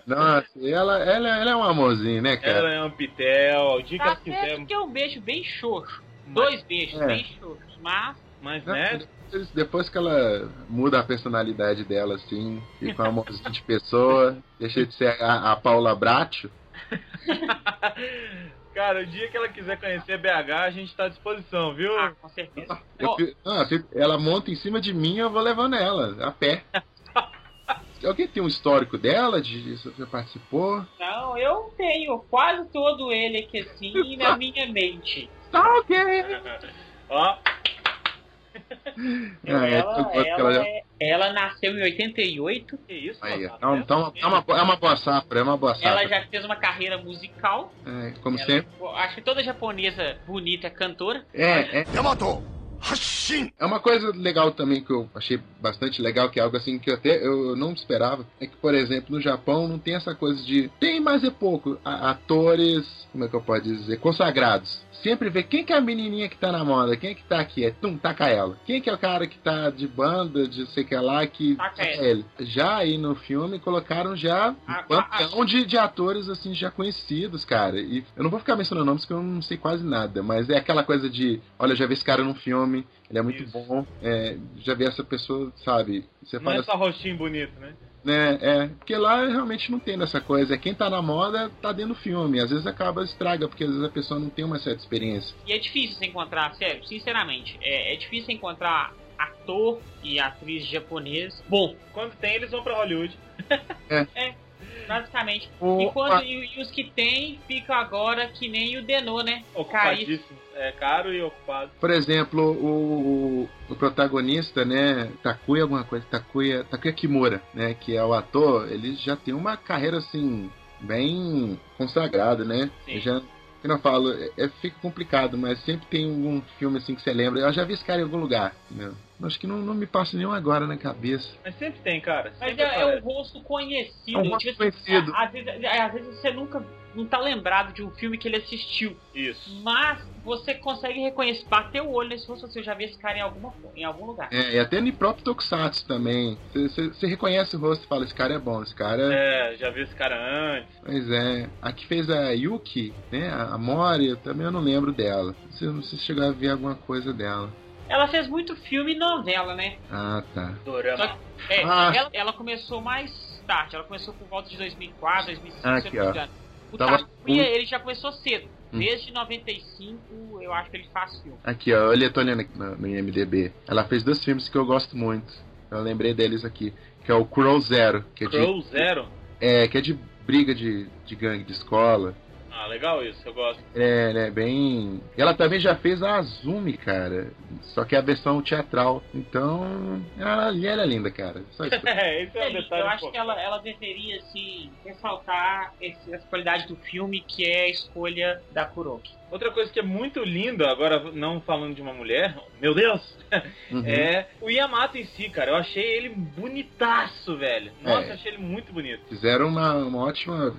Nossa, e ela, ela, ela é um amorzinho, né, cara? Ela é um pitel, o dia que Tá ela quiser. que é um beijo bem xoxo. Dois beijos É. bem xoxos, mas Mas, Não, né? Depois, depois que ela muda a personalidade dela, assim, fica uma amorzinho de pessoa, deixa de ser a, a Paula Bracho. Cara, o dia que ela quiser conhecer BH, a gente tá à disposição, viu? ah, com certeza. Eu se ela monta em cima de mim, eu vou levando ela, a pé. Alguém tem um histórico dela? De se você participou? Não, eu tenho quase todo ele aqui assim na minha mente. Tá ok. Ó, É, ela, ela, ela- é- ela nasceu em 88, que isso, Aí, não, então, é, uma, é uma boa safra, é uma boa safra. ela já fez uma carreira musical. É, como Ela- sempre. acho que toda japonesa bonita é cantora. É, é. É uma coisa legal também que eu achei bastante legal, que é algo assim que eu até eu não esperava, é que, por exemplo, no Japão não tem essa coisa de tem, mas é pouco, a- atores, como é que eu posso dizer, consagrados. Sempre vê quem que é a menininha que tá na moda, quem é que tá aqui, é tum, taca ela. Quem que é o cara que tá de banda, de sei que lá, que Taca taca ele. ele. Já aí no filme colocaram já A- um panteão de, de atores assim já conhecidos, cara. E eu não vou ficar mencionando nomes porque eu não sei quase nada, mas é aquela coisa de, olha, já vi esse cara num filme, ele é muito Isso. bom, é, já vi essa pessoa, sabe? Você Não fala é só rostinho bonito, né? Né, é, porque lá realmente não tem dessa coisa. É quem tá na moda tá dentro do filme. Às vezes acaba estraga, porque às vezes a pessoa não tem uma certa experiência. E é difícil você encontrar, sério, sinceramente, é, é difícil encontrar ator e atriz japonês bom, Quando tem, eles vão pra Hollywood. basicamente. O- E, quando, e, e os que tem ficam agora que nem o Denô, né? Ocupadíssimo. É caro e ocupado. Por exemplo, o, o protagonista, né, Takuya alguma coisa, Takuya, Takuya Kimura, né, que é o ator, ele já tem uma carreira assim bem consagrada, né? Sim. Ele Já que eu falo, é, é- fica complicado, mas sempre tem um filme assim que você lembra. Eu já vi esse cara em algum lugar, entendeu? Acho que não, não me passa nenhum agora na cabeça. Mas sempre tem, cara. Mas Sempre é, é um rosto conhecido. É um rosto tipo assim, conhecido. Às vezes, é, às vezes você nunca não tá lembrado de um filme que ele assistiu. Isso. Mas você consegue reconhecer, bater o olho nesse rosto, você já viu esse cara em, alguma, em algum lugar. É, e até no próprio Tokusatsu também. Você- reconhece o rosto e fala, esse cara é bom, esse cara É, já vi esse cara antes. Pois é. A que fez a Yuki, né? A Mori, eu também eu não lembro dela. Você não sei se chegou a ver alguma coisa dela. Ela fez muito filme e novela, né? Ah, tá. Dorama. Só É, Ah. ela, ela começou mais tarde, ela começou por volta de 2004, 2005, Ah, se eu aqui, não me engano. O Tava- Takuya, ele já começou cedo. Hum. Desde 95, eu acho que ele faz filme. Aqui, ó. Olha, eu tô olhando aqui no, no IMDB. Ela fez dois filmes que eu gosto muito. Eu lembrei deles aqui. Que é o Crow Zero. Que é de, Crow Zero. é, que é de briga de, de gangue de escola. Ah, legal isso, eu gosto. É, né, bem. Ela também já fez a Azumi, cara. Só que é a versão teatral. Então, ela, ela é linda, cara. Só isso. É, esse é um Ele- detalhe. eu acho pô. que ela, ela deveria, assim, ressaltar esse, essa qualidade do filme, que é a escolha da Kuroki. Outra coisa que é muito linda, agora não falando de uma mulher, meu Deus, Uhum. é o Yamato em si, cara. Eu achei ele bonitaço, velho. Nossa, É. eu achei ele muito bonito. fizeram uma, uma ótima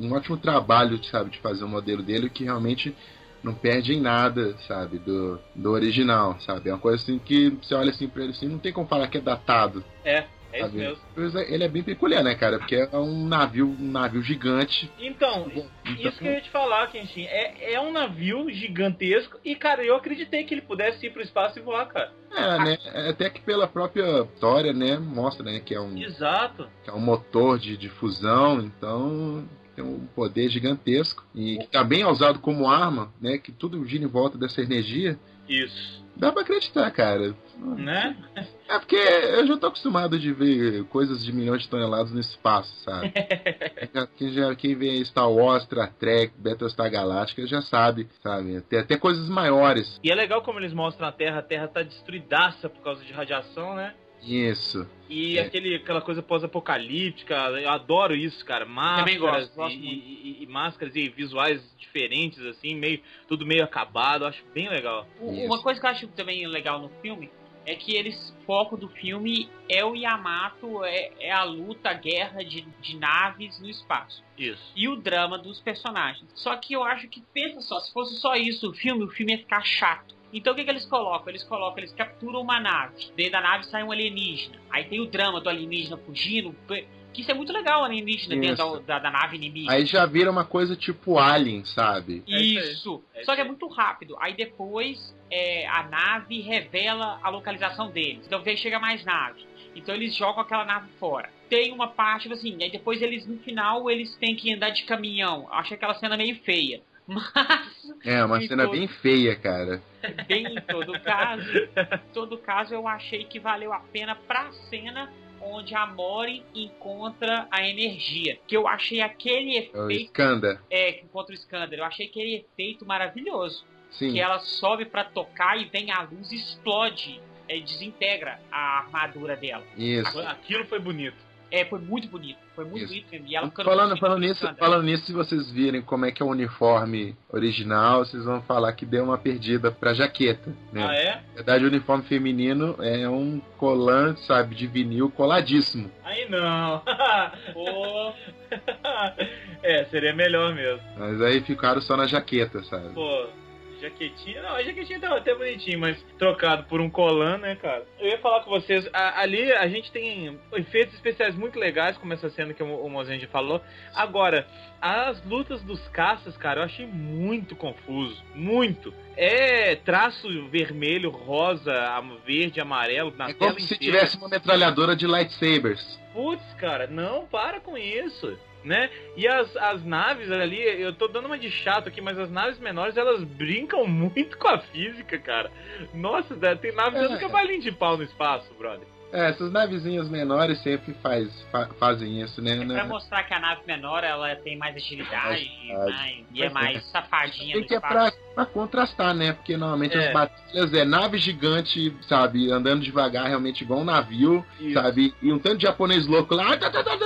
um ótimo trabalho sabe de fazer o modelo dele que realmente não perde em nada sabe do, do original sabe é uma coisa assim que você olha assim pra ele assim não tem como falar que é datado É, É isso mesmo. É, Ele é bem peculiar, né, cara? Porque é um navio, um navio gigante. Então, Então, isso que eu ia te falar, Kenshin. É, é um navio gigantesco e, cara, eu acreditei que ele pudesse ir pro espaço e voar, cara. É, né? Até que pela própria história, né? Mostra, né? Que é um, Exato. que é um motor de, de fusão, então tem um poder gigantesco e que tá bem usado como arma, né? Que tudo gira em volta dessa energia. Isso. Dá pra acreditar, cara. Né? É porque eu já tô acostumado de ver coisas de milhões de toneladas no espaço, sabe? quem, já, quem vê Star Wars, Star Trek, Battlestar Galactica já sabe, sabe? Tem até coisas maiores. E é legal como eles mostram a Terra. A Terra tá destruidaça por causa de radiação, né? Isso. E É. aquele, aquela coisa pós-apocalíptica, eu adoro isso, cara. Máscaras gosto, gosto e, e- e máscaras e visuais diferentes, assim, meio, tudo meio acabado, eu acho bem legal. Isso. Uma coisa que eu acho também legal no filme é que eles foco do filme é o Yamato, é, é a luta, a guerra de, de naves no espaço. Isso. E o drama dos personagens. Só que eu acho que, pensa só, se fosse só isso o filme, o filme ia ficar chato. Então o que, que eles colocam? Eles colocam, eles capturam uma nave. Dentro da nave sai um alienígena. Aí tem o drama do alienígena fugindo. Que isso é muito legal, o alienígena dentro Isso. da, da, da nave inimiga. Aí já vira uma coisa tipo Alien, sabe? É isso. É Só que é muito rápido. Aí depois é, a nave revela a localização deles. Então daí chega mais nave. Então eles jogam aquela nave fora. Tem uma parte, tipo assim, aí depois eles, no final, eles têm que andar de caminhão. Eu achei aquela cena meio feia. Mas, É, uma cena todo- bem feia, cara. bem em todo caso, em todo caso, eu achei que valeu a pena pra cena onde a Mori encontra a energia. Que eu achei aquele É o efeito. Skanda. É, que encontra o Skander. Eu achei aquele efeito maravilhoso. Sim. que ela sobe pra tocar e vem a luz e explode, é, desintegra a armadura dela. Isso. Aquilo foi bonito. É, foi muito bonito, foi muito Isso. bonito mesmo. E ela Falando, falando, nisso, falando nisso, se vocês virem como é que é o uniforme original, vocês vão falar que deu uma perdida pra jaqueta. Né? Ah, é? Na verdade, o uniforme feminino é um colante, sabe, de vinil coladíssimo. Aí não. Pô, é, seria melhor mesmo. Mas aí ficaram só na jaqueta, sabe? Pô, jaquetinha. Não, a jaquetinha tava até bonitinho, mas trocado por um colan, né, cara? Eu ia falar com vocês, a- ali a gente tem efeitos especiais muito legais, como essa cena que o, o Mozenji falou. Agora, as lutas dos caças, cara, eu achei muito confuso. Muito. É traço vermelho, rosa, verde, amarelo na É tela como se inteira. tivesse uma metralhadora de lightsabers. Putz, cara, não, para com isso. Né? E as, as naves ali, eu tô dando uma de chato aqui, mas as naves menores elas brincam muito com a física, cara. Nossa, tem naves É. dando cavalinho de pau no espaço, brother. É, essas navezinhas menores sempre faz, fa- fazem isso, né? é né? pra mostrar que a nave menor ela tem mais agilidade e, mais- e é mais safadinha Tem que é pra, pra contrastar, né? Porque normalmente É. as batalhas é nave gigante, sabe? Andando devagar, realmente igual um navio, Isso. sabe? E um tanto de japonês louco lá, tá, tá, tá,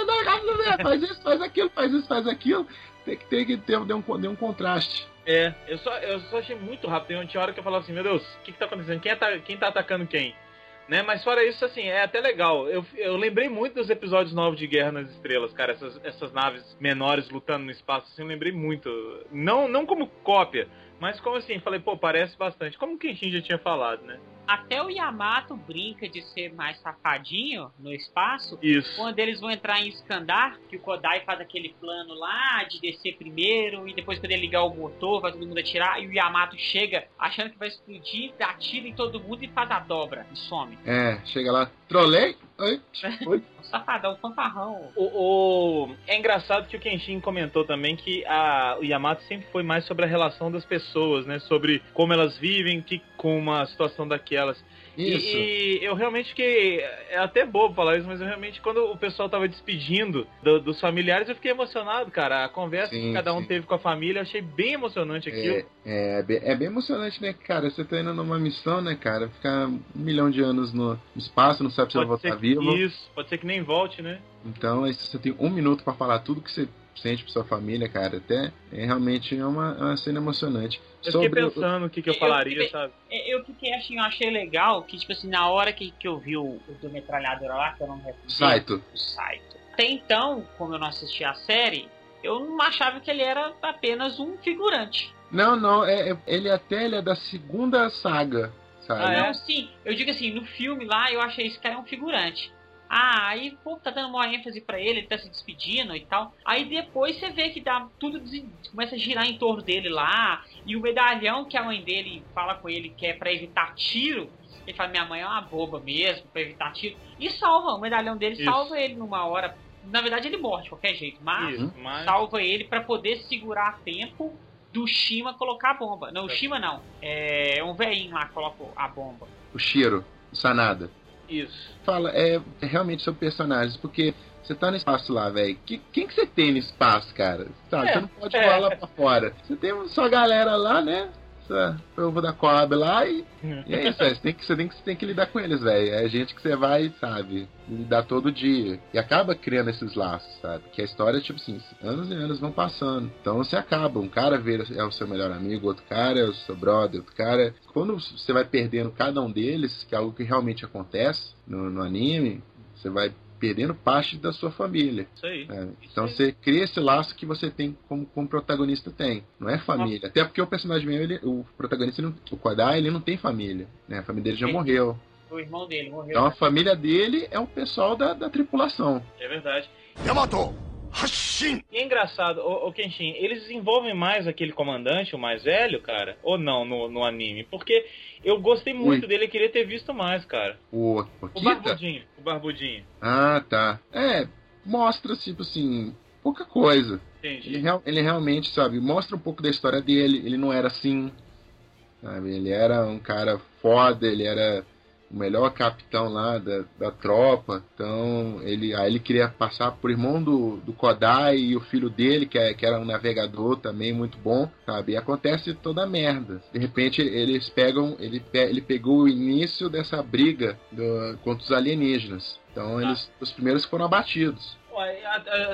faz isso, faz aquilo, faz isso, faz aquilo. Tem que ter que ter um, um contraste. É, eu só, eu só achei muito rápido. Tem tinha hora que eu falava assim, meu Deus, o que, que tá acontecendo? Quem, tá, quem tá atacando quem? Né? Mas fora isso, assim, é até legal. Eu, eu lembrei muito dos episódios novos de Guerra nas Estrelas, cara. Essas, essas naves menores lutando no espaço, assim, eu lembrei muito. Não, não como cópia, mas como assim, falei, pô, parece bastante. Como o Kenshin já tinha falado, né? Até o Yamato brinca de ser mais safadinho no espaço. Isso. Quando eles vão entrar em Skandar, que o Kodai faz aquele plano lá de descer primeiro, e depois quando ele ligar o motor, vai todo mundo atirar, e o Yamato chega achando que vai explodir, atira em todo mundo e faz a dobra e some. É, chega lá, trolei, oi, oi. Um safadão, um fanfarrão. O, o- É engraçado que o Kenshin comentou também que a, o Yamato sempre foi mais sobre a relação das pessoas, né? Sobre como elas vivem que, com uma situação daquelas. E- Isso. E, eu realmente fiquei. É até bobo falar isso, mas eu realmente, quando o pessoal tava despedindo do- dos familiares, eu fiquei emocionado, cara. A conversa Sim, que cada um sim. teve com a família, eu achei bem emocionante aquilo. É, é, bem, é bem emocionante, né, cara? Você tá indo numa missão, né, cara? Ficar um milhão de anos no espaço, não sabe se vai Pode voltar ser vivo. isso, pode ser que nem volte, né? Então, aí você tem um minuto pra falar tudo que você sente pra sua família, cara. Até é realmente é uma, é uma cena emocionante. Eu Sobre fiquei pensando o que, que eu Eu falaria, fiquei- sabe? Eu fiquei assim, eu achei legal que, tipo assim, na hora que, que eu vi o, o do metralhadora lá, que eu não me recordo. Saito. Saito. Até então, como eu não assisti a série, eu não achava que ele era apenas um figurante. Não, não, é, é- ele até ele é da segunda saga, sabe? Ah, é? Não, sim, eu digo assim, no filme lá eu achei esse cara um figurante. Ah, aí pô, tá dando uma ênfase pra ele, ele tá se despedindo e tal. Aí depois você vê que dá tudo começa a girar em torno dele lá. E o medalhão que a mãe dele fala com ele que é pra evitar tiro. Ele fala, minha mãe é uma boba mesmo, pra evitar tiro. E salva, o medalhão dele Isso. salva ele numa hora. Na verdade ele morre de qualquer jeito, mas Isso, mas... salva ele pra poder segurar a tempo do Shima colocar a bomba. Não, o Shima não. É um velhinho lá que coloca a bomba. O Shiro, o Sanada. Isso. Fala, é, realmente sobre personagens, porque você tá no espaço lá, velho. Que, quem que você tem no espaço, cara? Sabe, É, você não pode é. voar lá pra fora. Você tem só a galera lá, né? Essa povo da Coab lá e, e é isso, velho. Você tem que, você tem que, você tem que lidar com eles, velho. É gente que você vai, sabe, lidar todo dia. E acaba criando esses laços, sabe? Que a história, tipo assim, anos e anos vão passando. Então você acaba. Um cara vira, é o seu melhor amigo, outro cara é o seu brother, outro cara. Quando você vai perdendo cada um deles, que é algo que realmente acontece no, no anime, você vai perdendo parte da sua família. Isso aí. É, então você cria esse laço que você tem como, como protagonista tem. Não é família. Até porque o personagem mesmo, ele, o protagonista, não- o Kodai, ele não tem família. Né? A família dele já Sim. morreu. O irmão dele morreu. Então a família dele é o pessoal da, da tripulação. É verdade. E é engraçado, ô, ô Kenshin, eles desenvolvem mais aquele comandante, o mais velho, cara? Ou não no, no anime? Porque eu gostei muito Ui. dele e queria ter visto mais, cara. O, o O? Barbudinho, o Barbudinho. Ah, tá. É, mostra, tipo assim, pouca coisa. Ele, Entendi. real- ele realmente, sabe, mostra um pouco da história dele. Ele não era assim, sabe? Ele era um cara foda, ele era o melhor capitão lá da, da tropa. Então, ele, aí ele queria passar por irmão do, do Kodai e o filho dele, que, é, que era um navegador também muito bom, sabe? E acontece toda a merda. De repente, eles pegam, ele, pe- ele pegou o início dessa briga do- contra os alienígenas. Então, eles, os primeiros foram abatidos.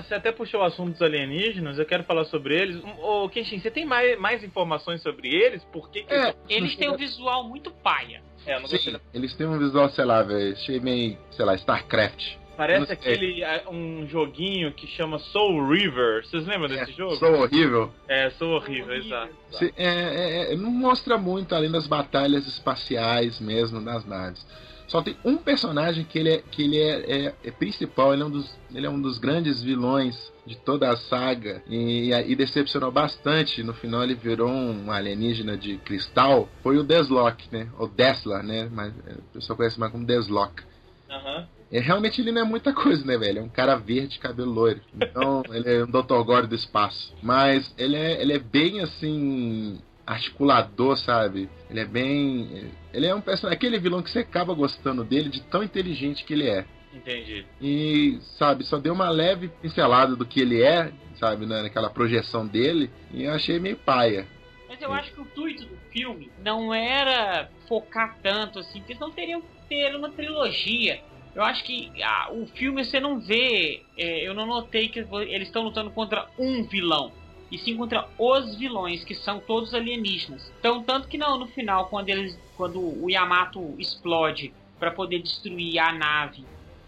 Você até puxou o assunto dos alienígenas, eu quero falar sobre eles. Ô, Kenshin, você tem mais, mais informações sobre eles? Por que, que É, Eles têm um visual muito paia. É, eu não gostei Sim, da- eles têm um visual, sei lá, velho, achei meio, sei lá, StarCraft. Parece aquele ah, um joguinho que chama Soul River. Vocês lembram desse jogo? Sou horrível. É, Soul horrível, exato. Se- é, é, é, não mostra muito além das batalhas espaciais mesmo das naves. Só tem um personagem que ele é, que ele é, é- é principal, ele é, um dos, ele é um dos grandes vilões de toda a saga e, e decepcionou bastante. No final ele virou um alienígena de cristal. Foi o Deslock, né? Ou Desla, né? Mas é, o pessoal conhece mais como Deslock. Aham. É, realmente ele não é muita coisa, né, velho? É um cara verde, cabelo loiro. Então, ele é um Dr. Gore do espaço. Mas ele é, ele é bem assim. Articulador, sabe? Ele é bem. Ele é um personagem. Aquele vilão que você acaba gostando dele de tão inteligente que ele é. Entendi. E, sabe, só deu uma leve pincelada do que ele é, sabe, né, naquela projeção dele. E eu achei meio paia. Mas eu acho que o intuito do filme não era focar tanto assim, porque não teriam que ter uma trilogia. Eu acho que ah, o filme você não vê. é, eu não notei que eles estão lutando contra um vilão. E sim contra os vilões, que são todos alienígenas. Então, tanto que não, no final, quando eles. Quando o Yamato explode para poder destruir a nave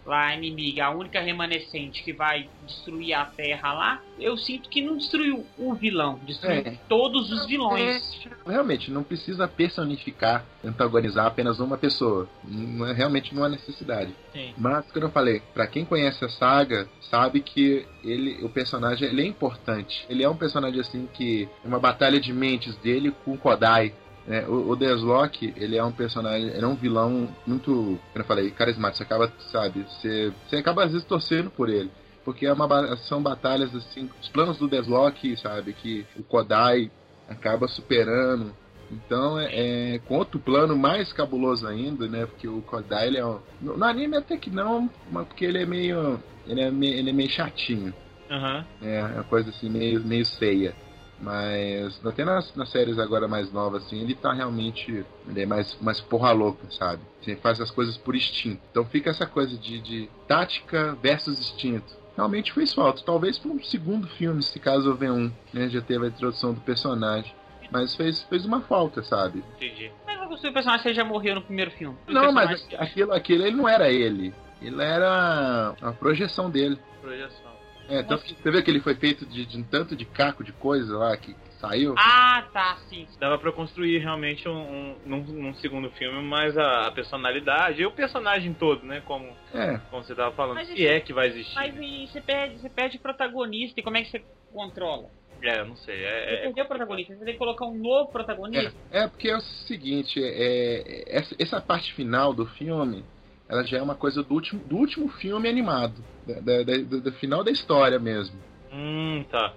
lá inimiga, a única remanescente que vai destruir a Terra lá, eu sinto que não destruiu o vilão, destruiu É. todos os vilões. Realmente, não precisa personificar, antagonizar apenas uma pessoa. Não é, realmente não há necessidade. Sim. Mas, como eu falei, pra quem conhece a saga, sabe que ele, o personagem ele é importante. Ele é um personagem assim que é uma batalha de mentes dele com o Kodai. Né? o, o Deslock, ele é um personagem, ele é um vilão muito, como eu falei, carismático. Você acaba, sabe, você, você acaba às vezes torcendo por ele. Porque é uma, são batalhas assim, os planos do Deslock, sabe, que o Kodai acaba superando. Então é, é com outro plano mais cabuloso ainda, né? Porque o Kodai ele é um, no, anime até que não, mas porque ele é meio ele é meio, ele é meio chatinho, Aham. é uma coisa assim meio meio feia. Mas até nas, nas séries agora mais novas assim, ele tá realmente ele é mais mais porra louca, sabe? Ele faz as coisas por instinto. Então fica essa coisa de, de tática versus instinto. Realmente fez falta. Talvez para um segundo filme, se caso houver um, né? Já teve a introdução do personagem. Mas fez, fez uma falta, sabe? Entendi. Mas do personagem já morreu no primeiro filme. O Não, mas aquilo, aquilo ele não era ele. Ele era a projeção dele. Projeção. É, tanto que você vê que ele foi feito de, de um tanto de caco de coisa lá, que Saiu? Ah, tá, sim. Dava pra construir realmente um, um- num, num segundo filme mais a, a personalidade e o personagem todo, né? Como, É. como você tava falando, Mas se é que vai existir. Mas aí você perde, você perde o protagonista e como é que você controla? É, eu não sei. Você É, é- perdeu o protagonista, você tem que colocar um novo protagonista. É, é porque é o seguinte, é, é- essa, essa parte final do filme, ela já é uma coisa do último, do último filme animado, da, da- da- do, final da história mesmo. Hum, tá.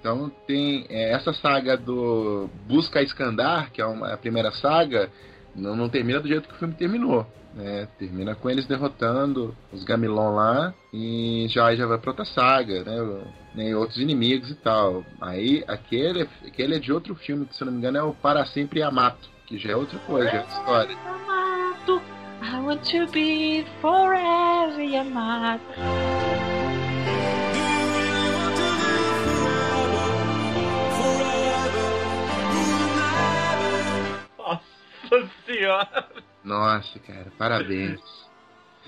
Então tem é, essa saga do Busca Escandar, que é uma, a primeira saga, não, não termina do jeito que o filme terminou. Né? Termina com eles derrotando os Gamilon lá e já, já vai pra outra saga, né? Né, outros inimigos e tal. Aí aquele, aquele é de outro filme, que se eu não me engano é o Para Sempre Yamato, que já é outra coisa, é outra história. Yamato, I want to be forever Yamato. Nossa senhora! Nossa, cara, parabéns.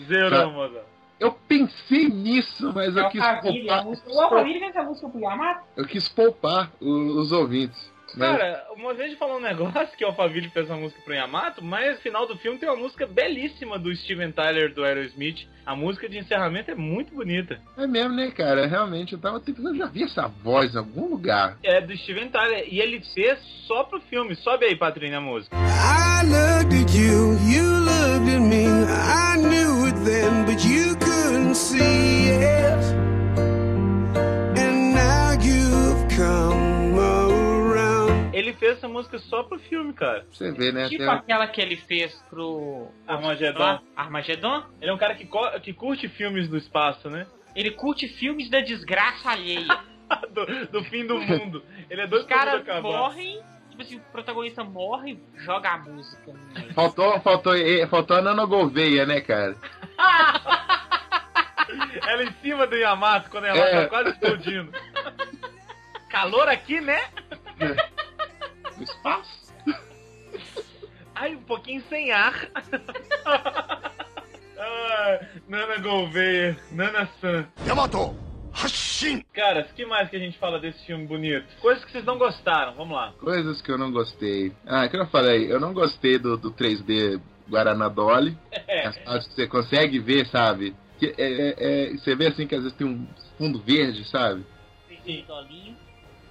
Zerou, moça. Eu pensei nisso, mas eu quis Alphaville, a poupar, música. Pro Yamato? eu quis poupar os ouvintes. Cara, uma vez de falar um negócio que o Alphaville fez uma música pro Yamato, mas no final do filme tem uma música belíssima do Steven Tyler do Aerosmith. A música de encerramento é muito bonita. É mesmo, né, cara? Realmente, eu tava tentando. Eu já vi essa voz em algum lugar. É do Steven Tyler e ele fez só pro filme. Sobe aí, Patrícia, a música. I looked at you, you looked at me. I knew it then, but you couldn't see it. Fez essa música só pro filme, cara. Você ver, né? Tipo Tem- aquela que ele fez pro. Armagedon. Armagedon? Ele é um cara que, co- que curte filmes do espaço, né? Ele curte filmes da desgraça alheia. do, do fim do mundo. Ele é doido Os caras morrem, tipo assim, o protagonista morre, joga a música. meio. Faltou, faltou, faltou a Nano Gouveia, né, cara? Ela em cima do Yamato, quando ela É. tá quase explodindo. Calor aqui, né? No espaço. Ai, um pouquinho sem ar. ah, Nana Gouveia, Nana San. Yamato, Hashin! Cara, o que mais que a gente fala desse filme bonito? Coisas que vocês não gostaram, vamos lá. Coisas que eu não gostei. Ah, que eu falei, eu não gostei do, do 3D Guaraná Dolly. É. Acho que você consegue ver, sabe? Que é, é- é- você vê assim que às vezes tem um fundo verde, sabe? Sim. Dolinho.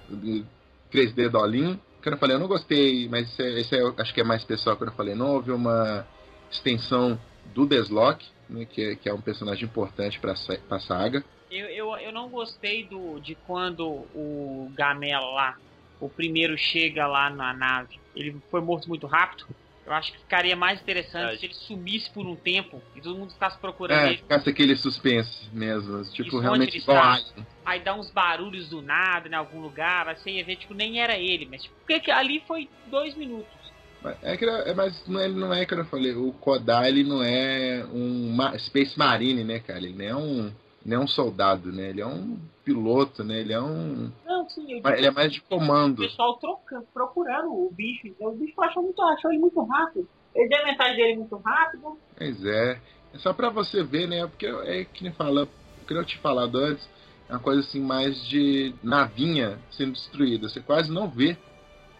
Do 3D Dolinho. Eu falei, eu não gostei, mas esse, é- esse é, acho que é mais pessoal que eu falei. Não houve uma extensão do Deslock, né, que, é- que é um personagem importante pra, sa- pra saga. Eu, eu, eu não gostei do de quando o Gamela lá, o primeiro chega lá na nave, ele foi morto muito rápido. Eu acho que ficaria mais interessante Verdade. se ele sumisse por um tempo e todo mundo ficasse procurando É, ele. ficasse aquele suspense mesmo. Tipo, Isso, realmente ele igual? Alien. Aí dá uns barulhos do nada em algum lugar, aí você ia ver, tipo, nem era ele, mas tipo, porque que ali foi dois minutos. É que é, mas não é, não é que eu falei. O Kodai ele não é um Space Marine, né, cara? Ele não é um, não é um soldado, né? Ele é um piloto, né? Ele é um. Eu Ele é mais de o comando. pessoal trocando, procurando o bicho. então O bicho achou, muito, achou ele muito rápido. Ele deu a mensagem dele muito rápido. Pois é. É só pra você ver, né? Porque é que nem fala, o que eu tinha falado antes, é uma coisa assim mais de navinha sendo destruída. Você quase não vê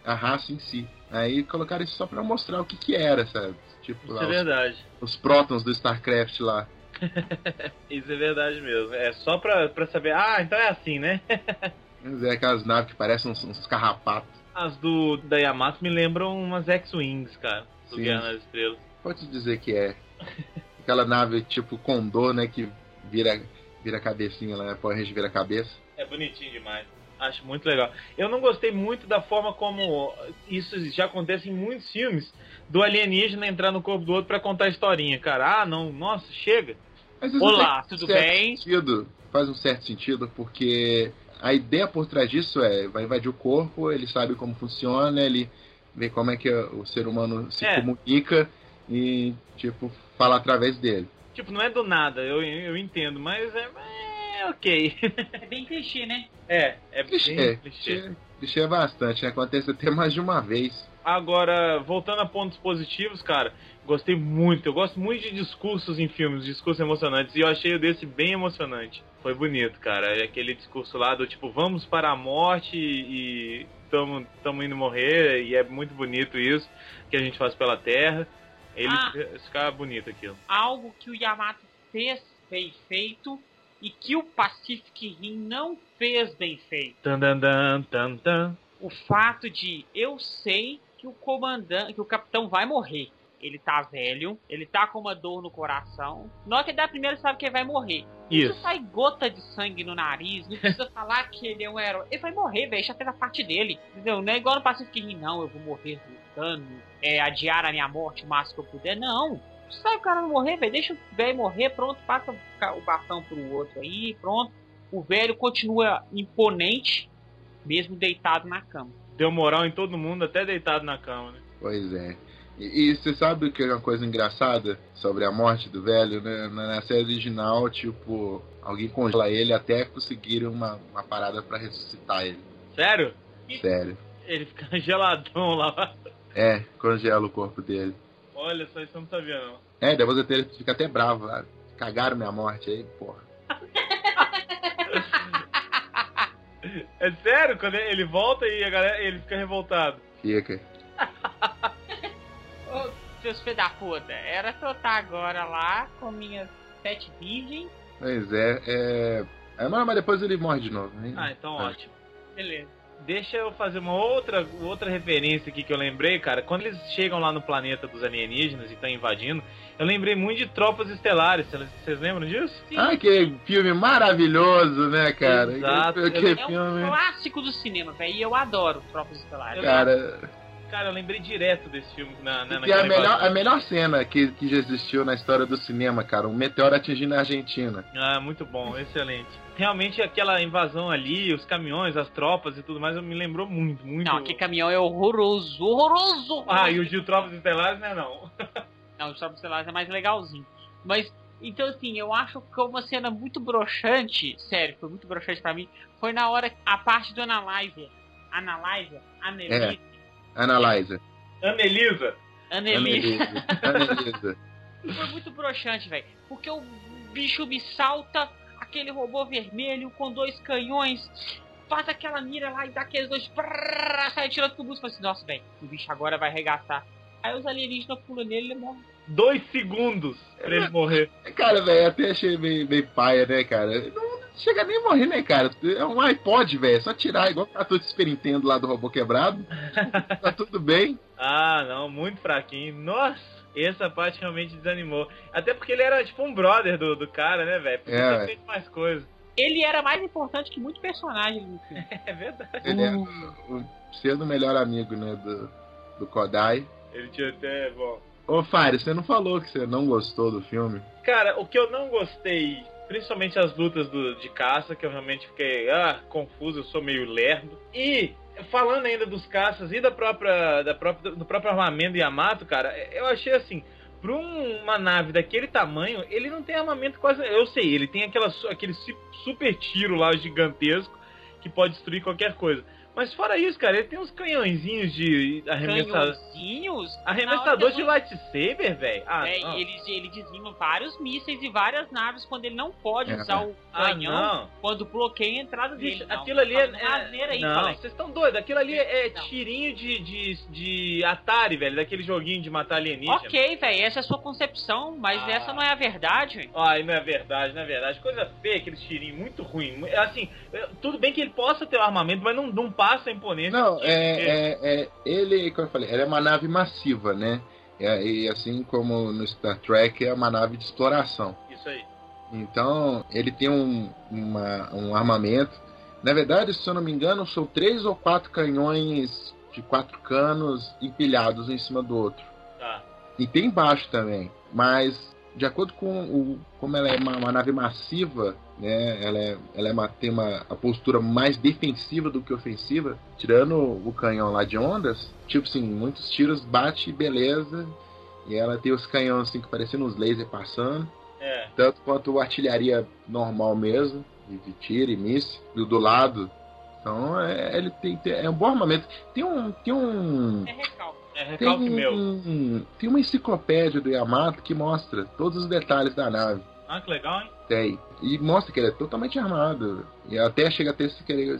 a raça em si. Aí colocaram isso só pra mostrar o que que era, sabe? Tipo, Isso lá, é os, verdade. os prótons do StarCraft lá. Isso é verdade mesmo. É só pra, pra saber. Ah, então é assim, né? Mas é aquelas naves que parecem uns, uns carrapatos. As do da Yamato me lembram umas X-Wings, cara. Do Sim. Guerra nas Estrelas. Pode dizer que é. Aquela nave tipo Condor, né? Que vira, vira a cabecinha lá, Power Ranger vira a cabeça. É bonitinho demais. Acho muito legal. Eu não gostei muito da forma como isso já acontece em muitos filmes do alienígena entrar no corpo do outro pra contar a historinha, cara. Ah, não, nossa, chega. Olá, tudo bem? Sentido, faz um certo sentido, porque a ideia por trás disso é, vai invadir o corpo, ele sabe como funciona, ele vê como é que o ser humano se É. comunica e, tipo, fala através dele. Tipo, não é do nada, eu, eu entendo, mas é, é ok. É bem clichê, né? É, é bem Clichê, clichê. clichê, clichê é bastante, né? acontece até mais de uma vez. Agora, voltando a pontos positivos, cara, gostei muito. Eu gosto muito de discursos em filmes, discursos emocionantes. E eu achei o desse bem emocionante. Foi bonito, cara. É aquele discurso lá do tipo, vamos para a morte e estamos indo morrer, e é muito bonito isso que a gente faz pela Terra. Ele Ah. fica bonito aquilo. Algo que o Yamato fez bem feito e que o Pacific Rim não fez bem feito. Tan, tan, tan, tan, tan. O fato de eu sei que o comandante, que o capitão vai morrer. Ele tá velho, ele tá com uma dor no coração. Na hora que ele dá a primeira, sabe que ele vai morrer. Não Isso. precisa sair gota de sangue no nariz, não precisa falar que ele é um herói. Ele vai morrer, velho, já fez a parte dele. Entendeu? Não é igual no Pacific Rim, não, eu vou morrer lutando, é, adiar a minha morte o máximo que eu puder. Não. Sabe o cara não morrer, velho? Deixa o velho morrer, pronto, passa o bastão pro outro aí, pronto. O velho continua imponente, mesmo deitado na cama. Deu moral em todo mundo, até deitado na cama, né? Pois é. E, e você sabe o que é uma coisa engraçada sobre a morte do velho, né? Na, série original, tipo, alguém congela ele até conseguirem uma, uma parada pra ressuscitar ele. Sério? Sério. Ele fica geladão lá. É, congela o corpo dele. Olha só, isso eu não sabia não. É, depois ele fica até bravo lá. Cagaram minha morte aí, porra. É sério? Quando ele volta e a galera, ele fica revoltado. Fica. Seus da puta, era pra eu estar agora lá com minhas sete virgens. Pois é, é. é mas, mas depois ele morre de novo, né? Ah, então Ah. ótimo. Beleza. Deixa eu fazer uma outra, outra referência aqui que eu lembrei, cara. Quando eles chegam lá no planeta dos alienígenas e estão invadindo, eu lembrei muito de Tropas Estelares. Vocês vocês lembram disso? Ah, que filme maravilhoso, né, cara? Exato. Que, que É um clássico do cinema, velho. E eu adoro Tropas Estelares. Cara, Cara, eu lembrei direto desse filme na, na, é a melhor, a melhor cena que, que já existiu na história do cinema, cara. Um meteoro atingindo a Argentina. Ah, muito bom, excelente. Realmente aquela invasão ali, os caminhões, as tropas e tudo mais, me lembrou muito, muito. Não, aquele caminhão é horroroso, horroroso. Ah, e o de Tropas Estelares, né, não. Não, o Tropas Estelares é mais legalzinho. Mas, então assim, eu acho que uma cena muito broxante, sério, foi muito broxante pra mim, foi na hora, a parte do Analyzer. Analyzer? Annelise. Analyzer. Anelisa. Annelise. Analyzer. Foi muito broxante, velho. Porque o bicho me salta, aquele robô vermelho com dois canhões, faz aquela mira lá e dá aqueles dois. prrr, Sai tirando tudo. Fala assim, nossa, velho, o bicho agora vai arregaçar. Aí os alienígenas pulam nele e ele morre. Dois segundos pra ele morrer. Cara, velho, até achei meio, meio paia, né, cara? Não chega nem a morrer, né, cara? É um iPod, velho. É só tirar, igual o cartucho de Super Nintendo lá do robô quebrado. tá tudo bem. Ah, não, muito fraquinho. Nossa, essa parte realmente desanimou. Até porque ele era tipo um brother do, do cara, né, velho? Podia É, ter feito mais coisa. Ele era mais importante que muito personagem no filme. É verdade. Ele é o, o, sendo o melhor amigo, né, do, do Kodai. Ele tinha até. Bom. Ô, Fire, você não falou que você não gostou do filme? Cara, o que eu não gostei, principalmente as lutas do, de caça, que eu realmente fiquei ah, confuso, eu sou meio lerdo. E falando ainda dos caças e da própria, da própria, do próprio armamento Yamato, cara, eu achei assim. Um- uma nave daquele tamanho, ele não tem armamento quase. Eu sei, ele tem aquela, aquele su- super tiro lá gigantesco que pode destruir qualquer coisa. Mas fora isso, cara, ele tem uns canhõezinhos de arremessador. Canhõezinhos. Arremessador de Na hora lightsaber, velho? Ah, É, não. ele, ele dizima vários mísseis e várias naves quando ele não pode É. usar o Ah, canhão não. quando bloqueia a entrada Bicho, dele. Não, aquilo ali é. asneira aí, não, vocês estão doidos. Aquilo ali é Não. tirinho de, de, de Atari, velho. Daquele joguinho de matar alienígena. Ok, velho, essa é a sua concepção, mas Ah. essa não é a verdade, velho. Ai, não é verdade, não é verdade. Coisa feia, aquele tirinho muito ruim. É Assim, é, tudo bem que ele possa ter o armamento, mas não, não passa a imponência. Não, é, é, é ele, como eu falei, ele é uma nave massiva, né? É, e assim como no Star Trek, é uma nave de exploração. Isso aí. Então, ele tem um, uma- um armamento. Na verdade, se eu não me engano, são três ou quatro canhões de quatro canos empilhados um em cima do outro. Tá. E tem embaixo também. Mas, de acordo com o, como ela é uma, uma nave massiva, né? Ela, é, ela é uma, tem uma a postura mais defensiva do que ofensiva. Tirando o canhão lá de ondas, tipo assim, muitos tiros bate, beleza. E ela tem os canhões assim que parecendo uns lasers passando É. tanto quanto artilharia normal mesmo, de, de tiro e míssil, e o do lado. Então é, ele tem, tem- é um bom armamento. Tem um. Tem um. É recalque. É Tem, recalque meu. um, tem uma enciclopédia do Yamato que mostra todos os detalhes da nave. Ah, que legal, hein? Tem. E mostra que ele é totalmente armado. E até chega a ter,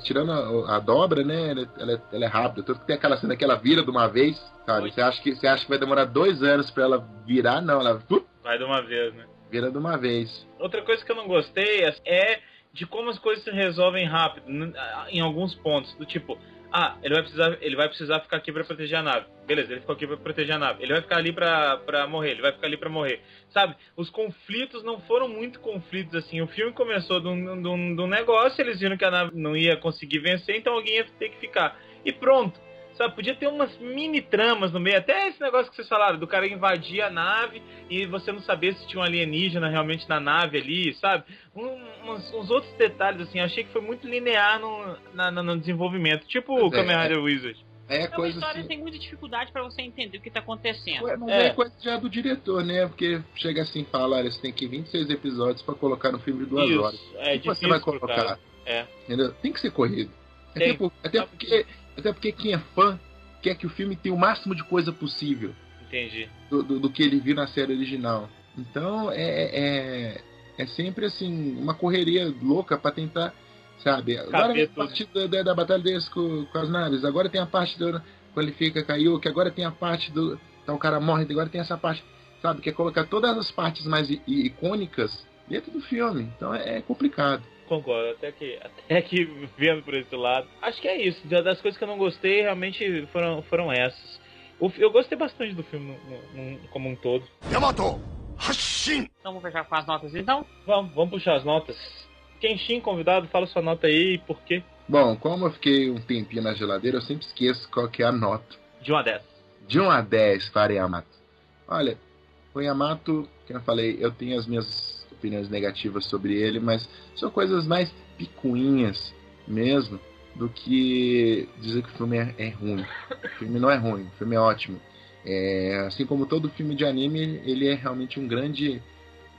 tirando a, a dobra, né? Ela, é- ela é rápida. Tanto que tem aquela cena que ela vira de uma vez, sabe? Você acha, que, você acha que vai demorar dois anos pra ela virar? Não, ela uh, Vai de uma vez, né? vira de uma vez. Outra coisa que eu não gostei é- é de como as coisas se resolvem rápido, em alguns pontos. Do tipo, ah, ele vai precisar, ele vai precisar ficar aqui pra proteger a nave. Beleza, ele ficou aqui pra proteger a nave. Ele vai ficar ali pra morrer, ele vai ficar ali pra morrer. Sabe? Os conflitos não foram muito conflitos assim. O filme começou de um negócio, eles viram que a nave não ia conseguir vencer, então alguém ia ter que ficar. E pronto. Sabe, podia ter umas mini tramas no meio, até esse negócio que vocês falaram, do cara invadir a nave e você não saber se tinha um alienígena realmente na nave ali, sabe? Um- uns, uns outros detalhes, assim, eu achei que foi muito linear no, na- no desenvolvimento, tipo o é, Kamen Rider Wizard. Aí é É uma coisa história que assim. tem muita dificuldade pra você entender o que tá acontecendo. Ué, Mas É. é. coisa já do diretor, né? Porque chega assim e fala, olha, você tem que 26 episódios pra colocar no filme de duas horas. Isso, é O que você difícil, vai pro colocar? É. Entendeu? Tem que ser corrido. Até, Tem. por- até porque, até porque quem é fã quer que o filme tenha o máximo de coisa possível Entendi. do, do, do que ele viu na série original. Então é, é, é sempre assim, uma correria louca pra tentar, sabe? Agora Caber a parte da, da, da batalha deles com, com as naves, agora tem a parte do quando ele fica caiu, que agora tem a parte do. Então o cara morre, agora tem essa parte, sabe? Que é colocar todas as partes mais icônicas dentro do filme. Então é, é complicado. Concordo, até que, até que vendo por esse lado. Acho que é isso. da- Das coisas que eu não gostei, realmente foram, foram essas. Eu gostei bastante do filme no- no- no- como um todo. Então vamos fechar com as notas então? Vamos, vamos puxar as notas. Kenshin, convidado, fala sua nota aí e por quê. Bom, como eu fiquei um tempinho na geladeira, eu sempre esqueço qual que é a nota. De 1 a 10. De 1 a 10 para Yamato. Olha, o Yamato, como eu falei, eu tenho as minhas opiniões negativas sobre ele, mas são coisas mais picuinhas mesmo do que dizer que o filme é, é ruim. O filme não é ruim, o filme é ótimo. É, assim como todo filme de anime, ele é realmente um grande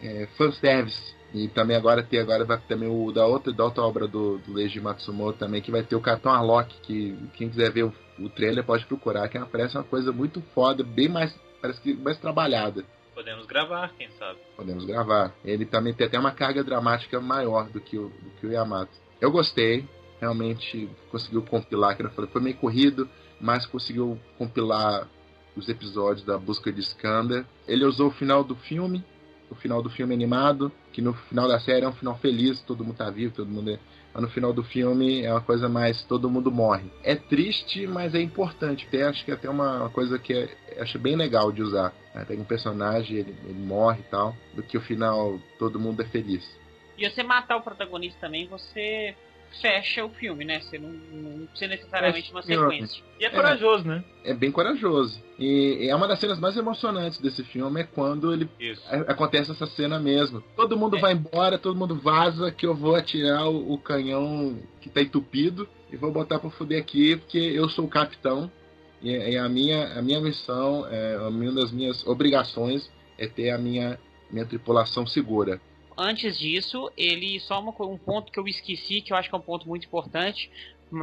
é, fanservice. E também agora tem agora vai também o da outra, da outra obra do, do Leiji Matsumoto também, que vai ter o Capitão Arlok, que quem quiser ver o, o trailer pode procurar, que parece uma coisa muito foda, bem mais, parece que mais trabalhada. Podemos gravar, quem sabe. Podemos gravar. Ele também tem até uma carga dramática maior do que o, do que o Yamato. Eu gostei, realmente conseguiu compilar, que eu falei, foi meio corrido, mas conseguiu compilar os episódios da busca de Skander. Ele usou o final do filme, o final do filme animado, que no final da série é um final feliz, todo mundo tá vivo, todo mundo é... Mas no final do filme é uma coisa mais todo mundo morre. É triste, mas é importante. Até acho que é até uma coisa que é, acho bem legal de usar. Né? Tem um personagem, ele, ele morre e tal, do que o final todo mundo é feliz. E você matar o protagonista também, você fecha o filme, né? Você não, não precisa necessariamente uma É, sequência. E é corajoso, né? É bem corajoso. E, e é uma das cenas mais emocionantes desse filme é quando ele a- acontece essa cena mesmo. Todo mundo É. vai embora, todo mundo vaza, que eu vou atirar o, o canhão que tá entupido e vou botar pra fuder aqui, porque eu sou o capitão. E, e a, minha, a minha missão, é, uma das minhas obrigações é ter a minha, minha tripulação segura. Antes disso, ele só uma, um ponto que eu esqueci, que eu acho que é um ponto muito importante.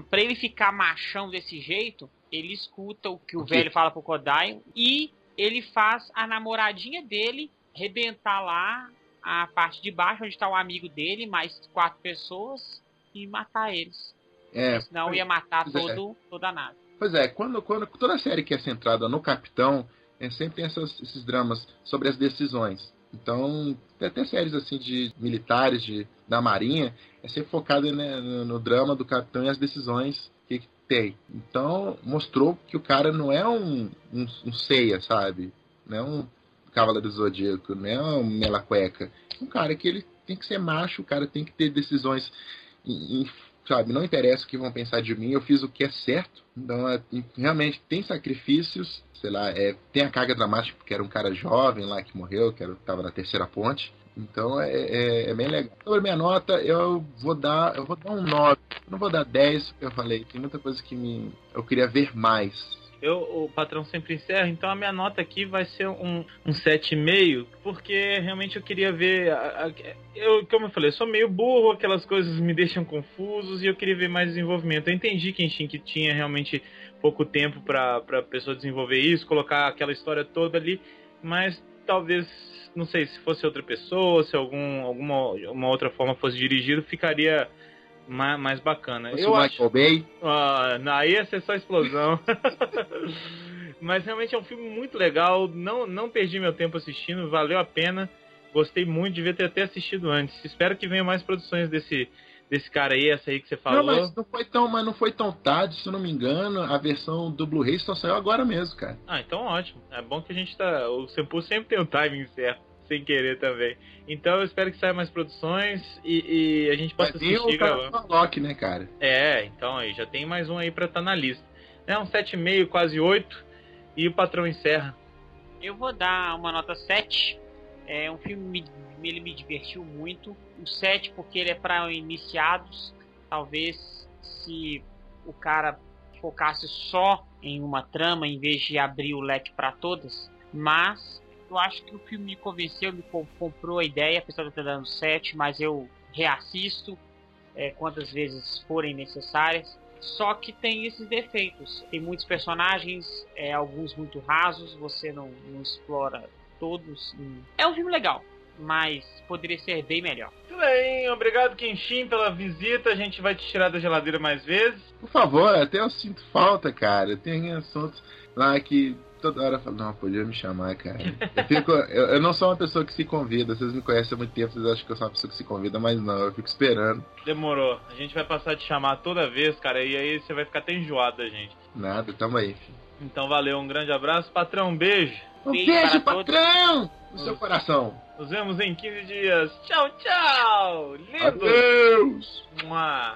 Pra ele ficar machão desse jeito, ele escuta o que o, O velho fala pro Kodai e ele faz a namoradinha dele rebentar lá a parte de baixo, onde tá o amigo dele, mais quatro pessoas, e matar eles. É, Senão ia matar é. todo, toda a nave. Pois é, quando, quando toda série que é centrada no capitão, é, sempre tem essas- esses dramas sobre as decisões. Então, tem até séries assim de militares de, da marinha, é sempre focada né, no, no drama do capitão e as decisões que, que tem. Então, mostrou que o cara não é um, um, um ceia, sabe? Não é um cavaleiro do zodíaco, não é um mela cueca. É um cara que ele tem que ser macho, o cara tem que ter decisões em- em sabe, não interessa o que vão pensar de mim, eu fiz o que é certo. Então, é, realmente tem sacrifícios, sei lá, é, tem a carga dramática porque era um cara jovem lá que morreu, que era, tava na terceira ponte. Então é, é, é bem legal. Sobre minha nota, eu vou dar, eu vou dar um 9. Eu não vou dar 10, porque eu falei, tem muita coisa que me eu queria ver mais. Eu, o patrão sempre encerra, então a minha nota aqui vai ser um, um 7,5, porque realmente eu queria ver. a- a- eu, como eu falei, eu sou meio burro, aquelas coisas me deixam confusos e eu queria ver mais desenvolvimento. Eu entendi que tinha realmente pouco tempo pra, pra pessoa desenvolver isso, colocar aquela história toda ali, mas talvez, não sei, se fosse outra pessoa, se algum, alguma uma outra forma fosse dirigido, ficaria mais, mais bacana. Fosse Eu o acho, Michael ah, aí ia ser só explosão. Mas realmente é um filme muito legal. Não, não perdi meu tempo assistindo, valeu a pena. Gostei muito, devia ter até assistido antes. Espero que venham mais produções desse, desse cara aí, essa aí que você falou. Não, mas não foi tão, mas não foi tão tarde, se eu não me engano. A versão do Blu-ray só saiu agora mesmo, cara. Ah, então ótimo. É bom que a gente tá. O Sempu sempre tem o timing certo, sem querer também. Então eu espero que saia mais produções e, e a gente possa Mas assistir o Loki, né, cara? É, então aí já tem mais um aí pra estar na lista. É um 7,5, quase 8. E o patrão encerra. Eu vou dar uma nota 7. É um filme me, ele me divertiu muito. O 7 porque ele é para iniciados. Talvez se o cara focasse só em uma trama em vez de abrir o leque para todas. Mas eu acho que o filme me convenceu, me com- comprou a ideia, apesar de eu ter dado 7, mas eu reassisto é, quantas vezes forem necessárias. Só que tem esses defeitos. Tem muitos personagens, é, alguns muito rasos, você não, não explora todos. É um filme legal, mas poderia ser bem melhor. Tudo bem, obrigado Kenshin pela visita. A gente vai te tirar da geladeira mais vezes. Por favor, até eu sinto falta, cara. Tem assuntos lá que toda hora eu falo, não, podia me chamar, cara. Eu, fico, eu, eu não sou uma pessoa que se convida. Vocês me conhecem há muito tempo, vocês acham que eu sou uma pessoa que se convida, mas não, eu fico esperando. Demorou. A gente vai passar a te chamar toda vez, cara, e aí você vai ficar até enjoado da gente. Nada, tamo aí, filho. Então valeu, um grande abraço. Patrão, um beijo. Um Beijo beijo, todos. patrão! No seu coração. Nos vemos em 15 dias. Tchau, tchau. Lindo. Adeus! Mua.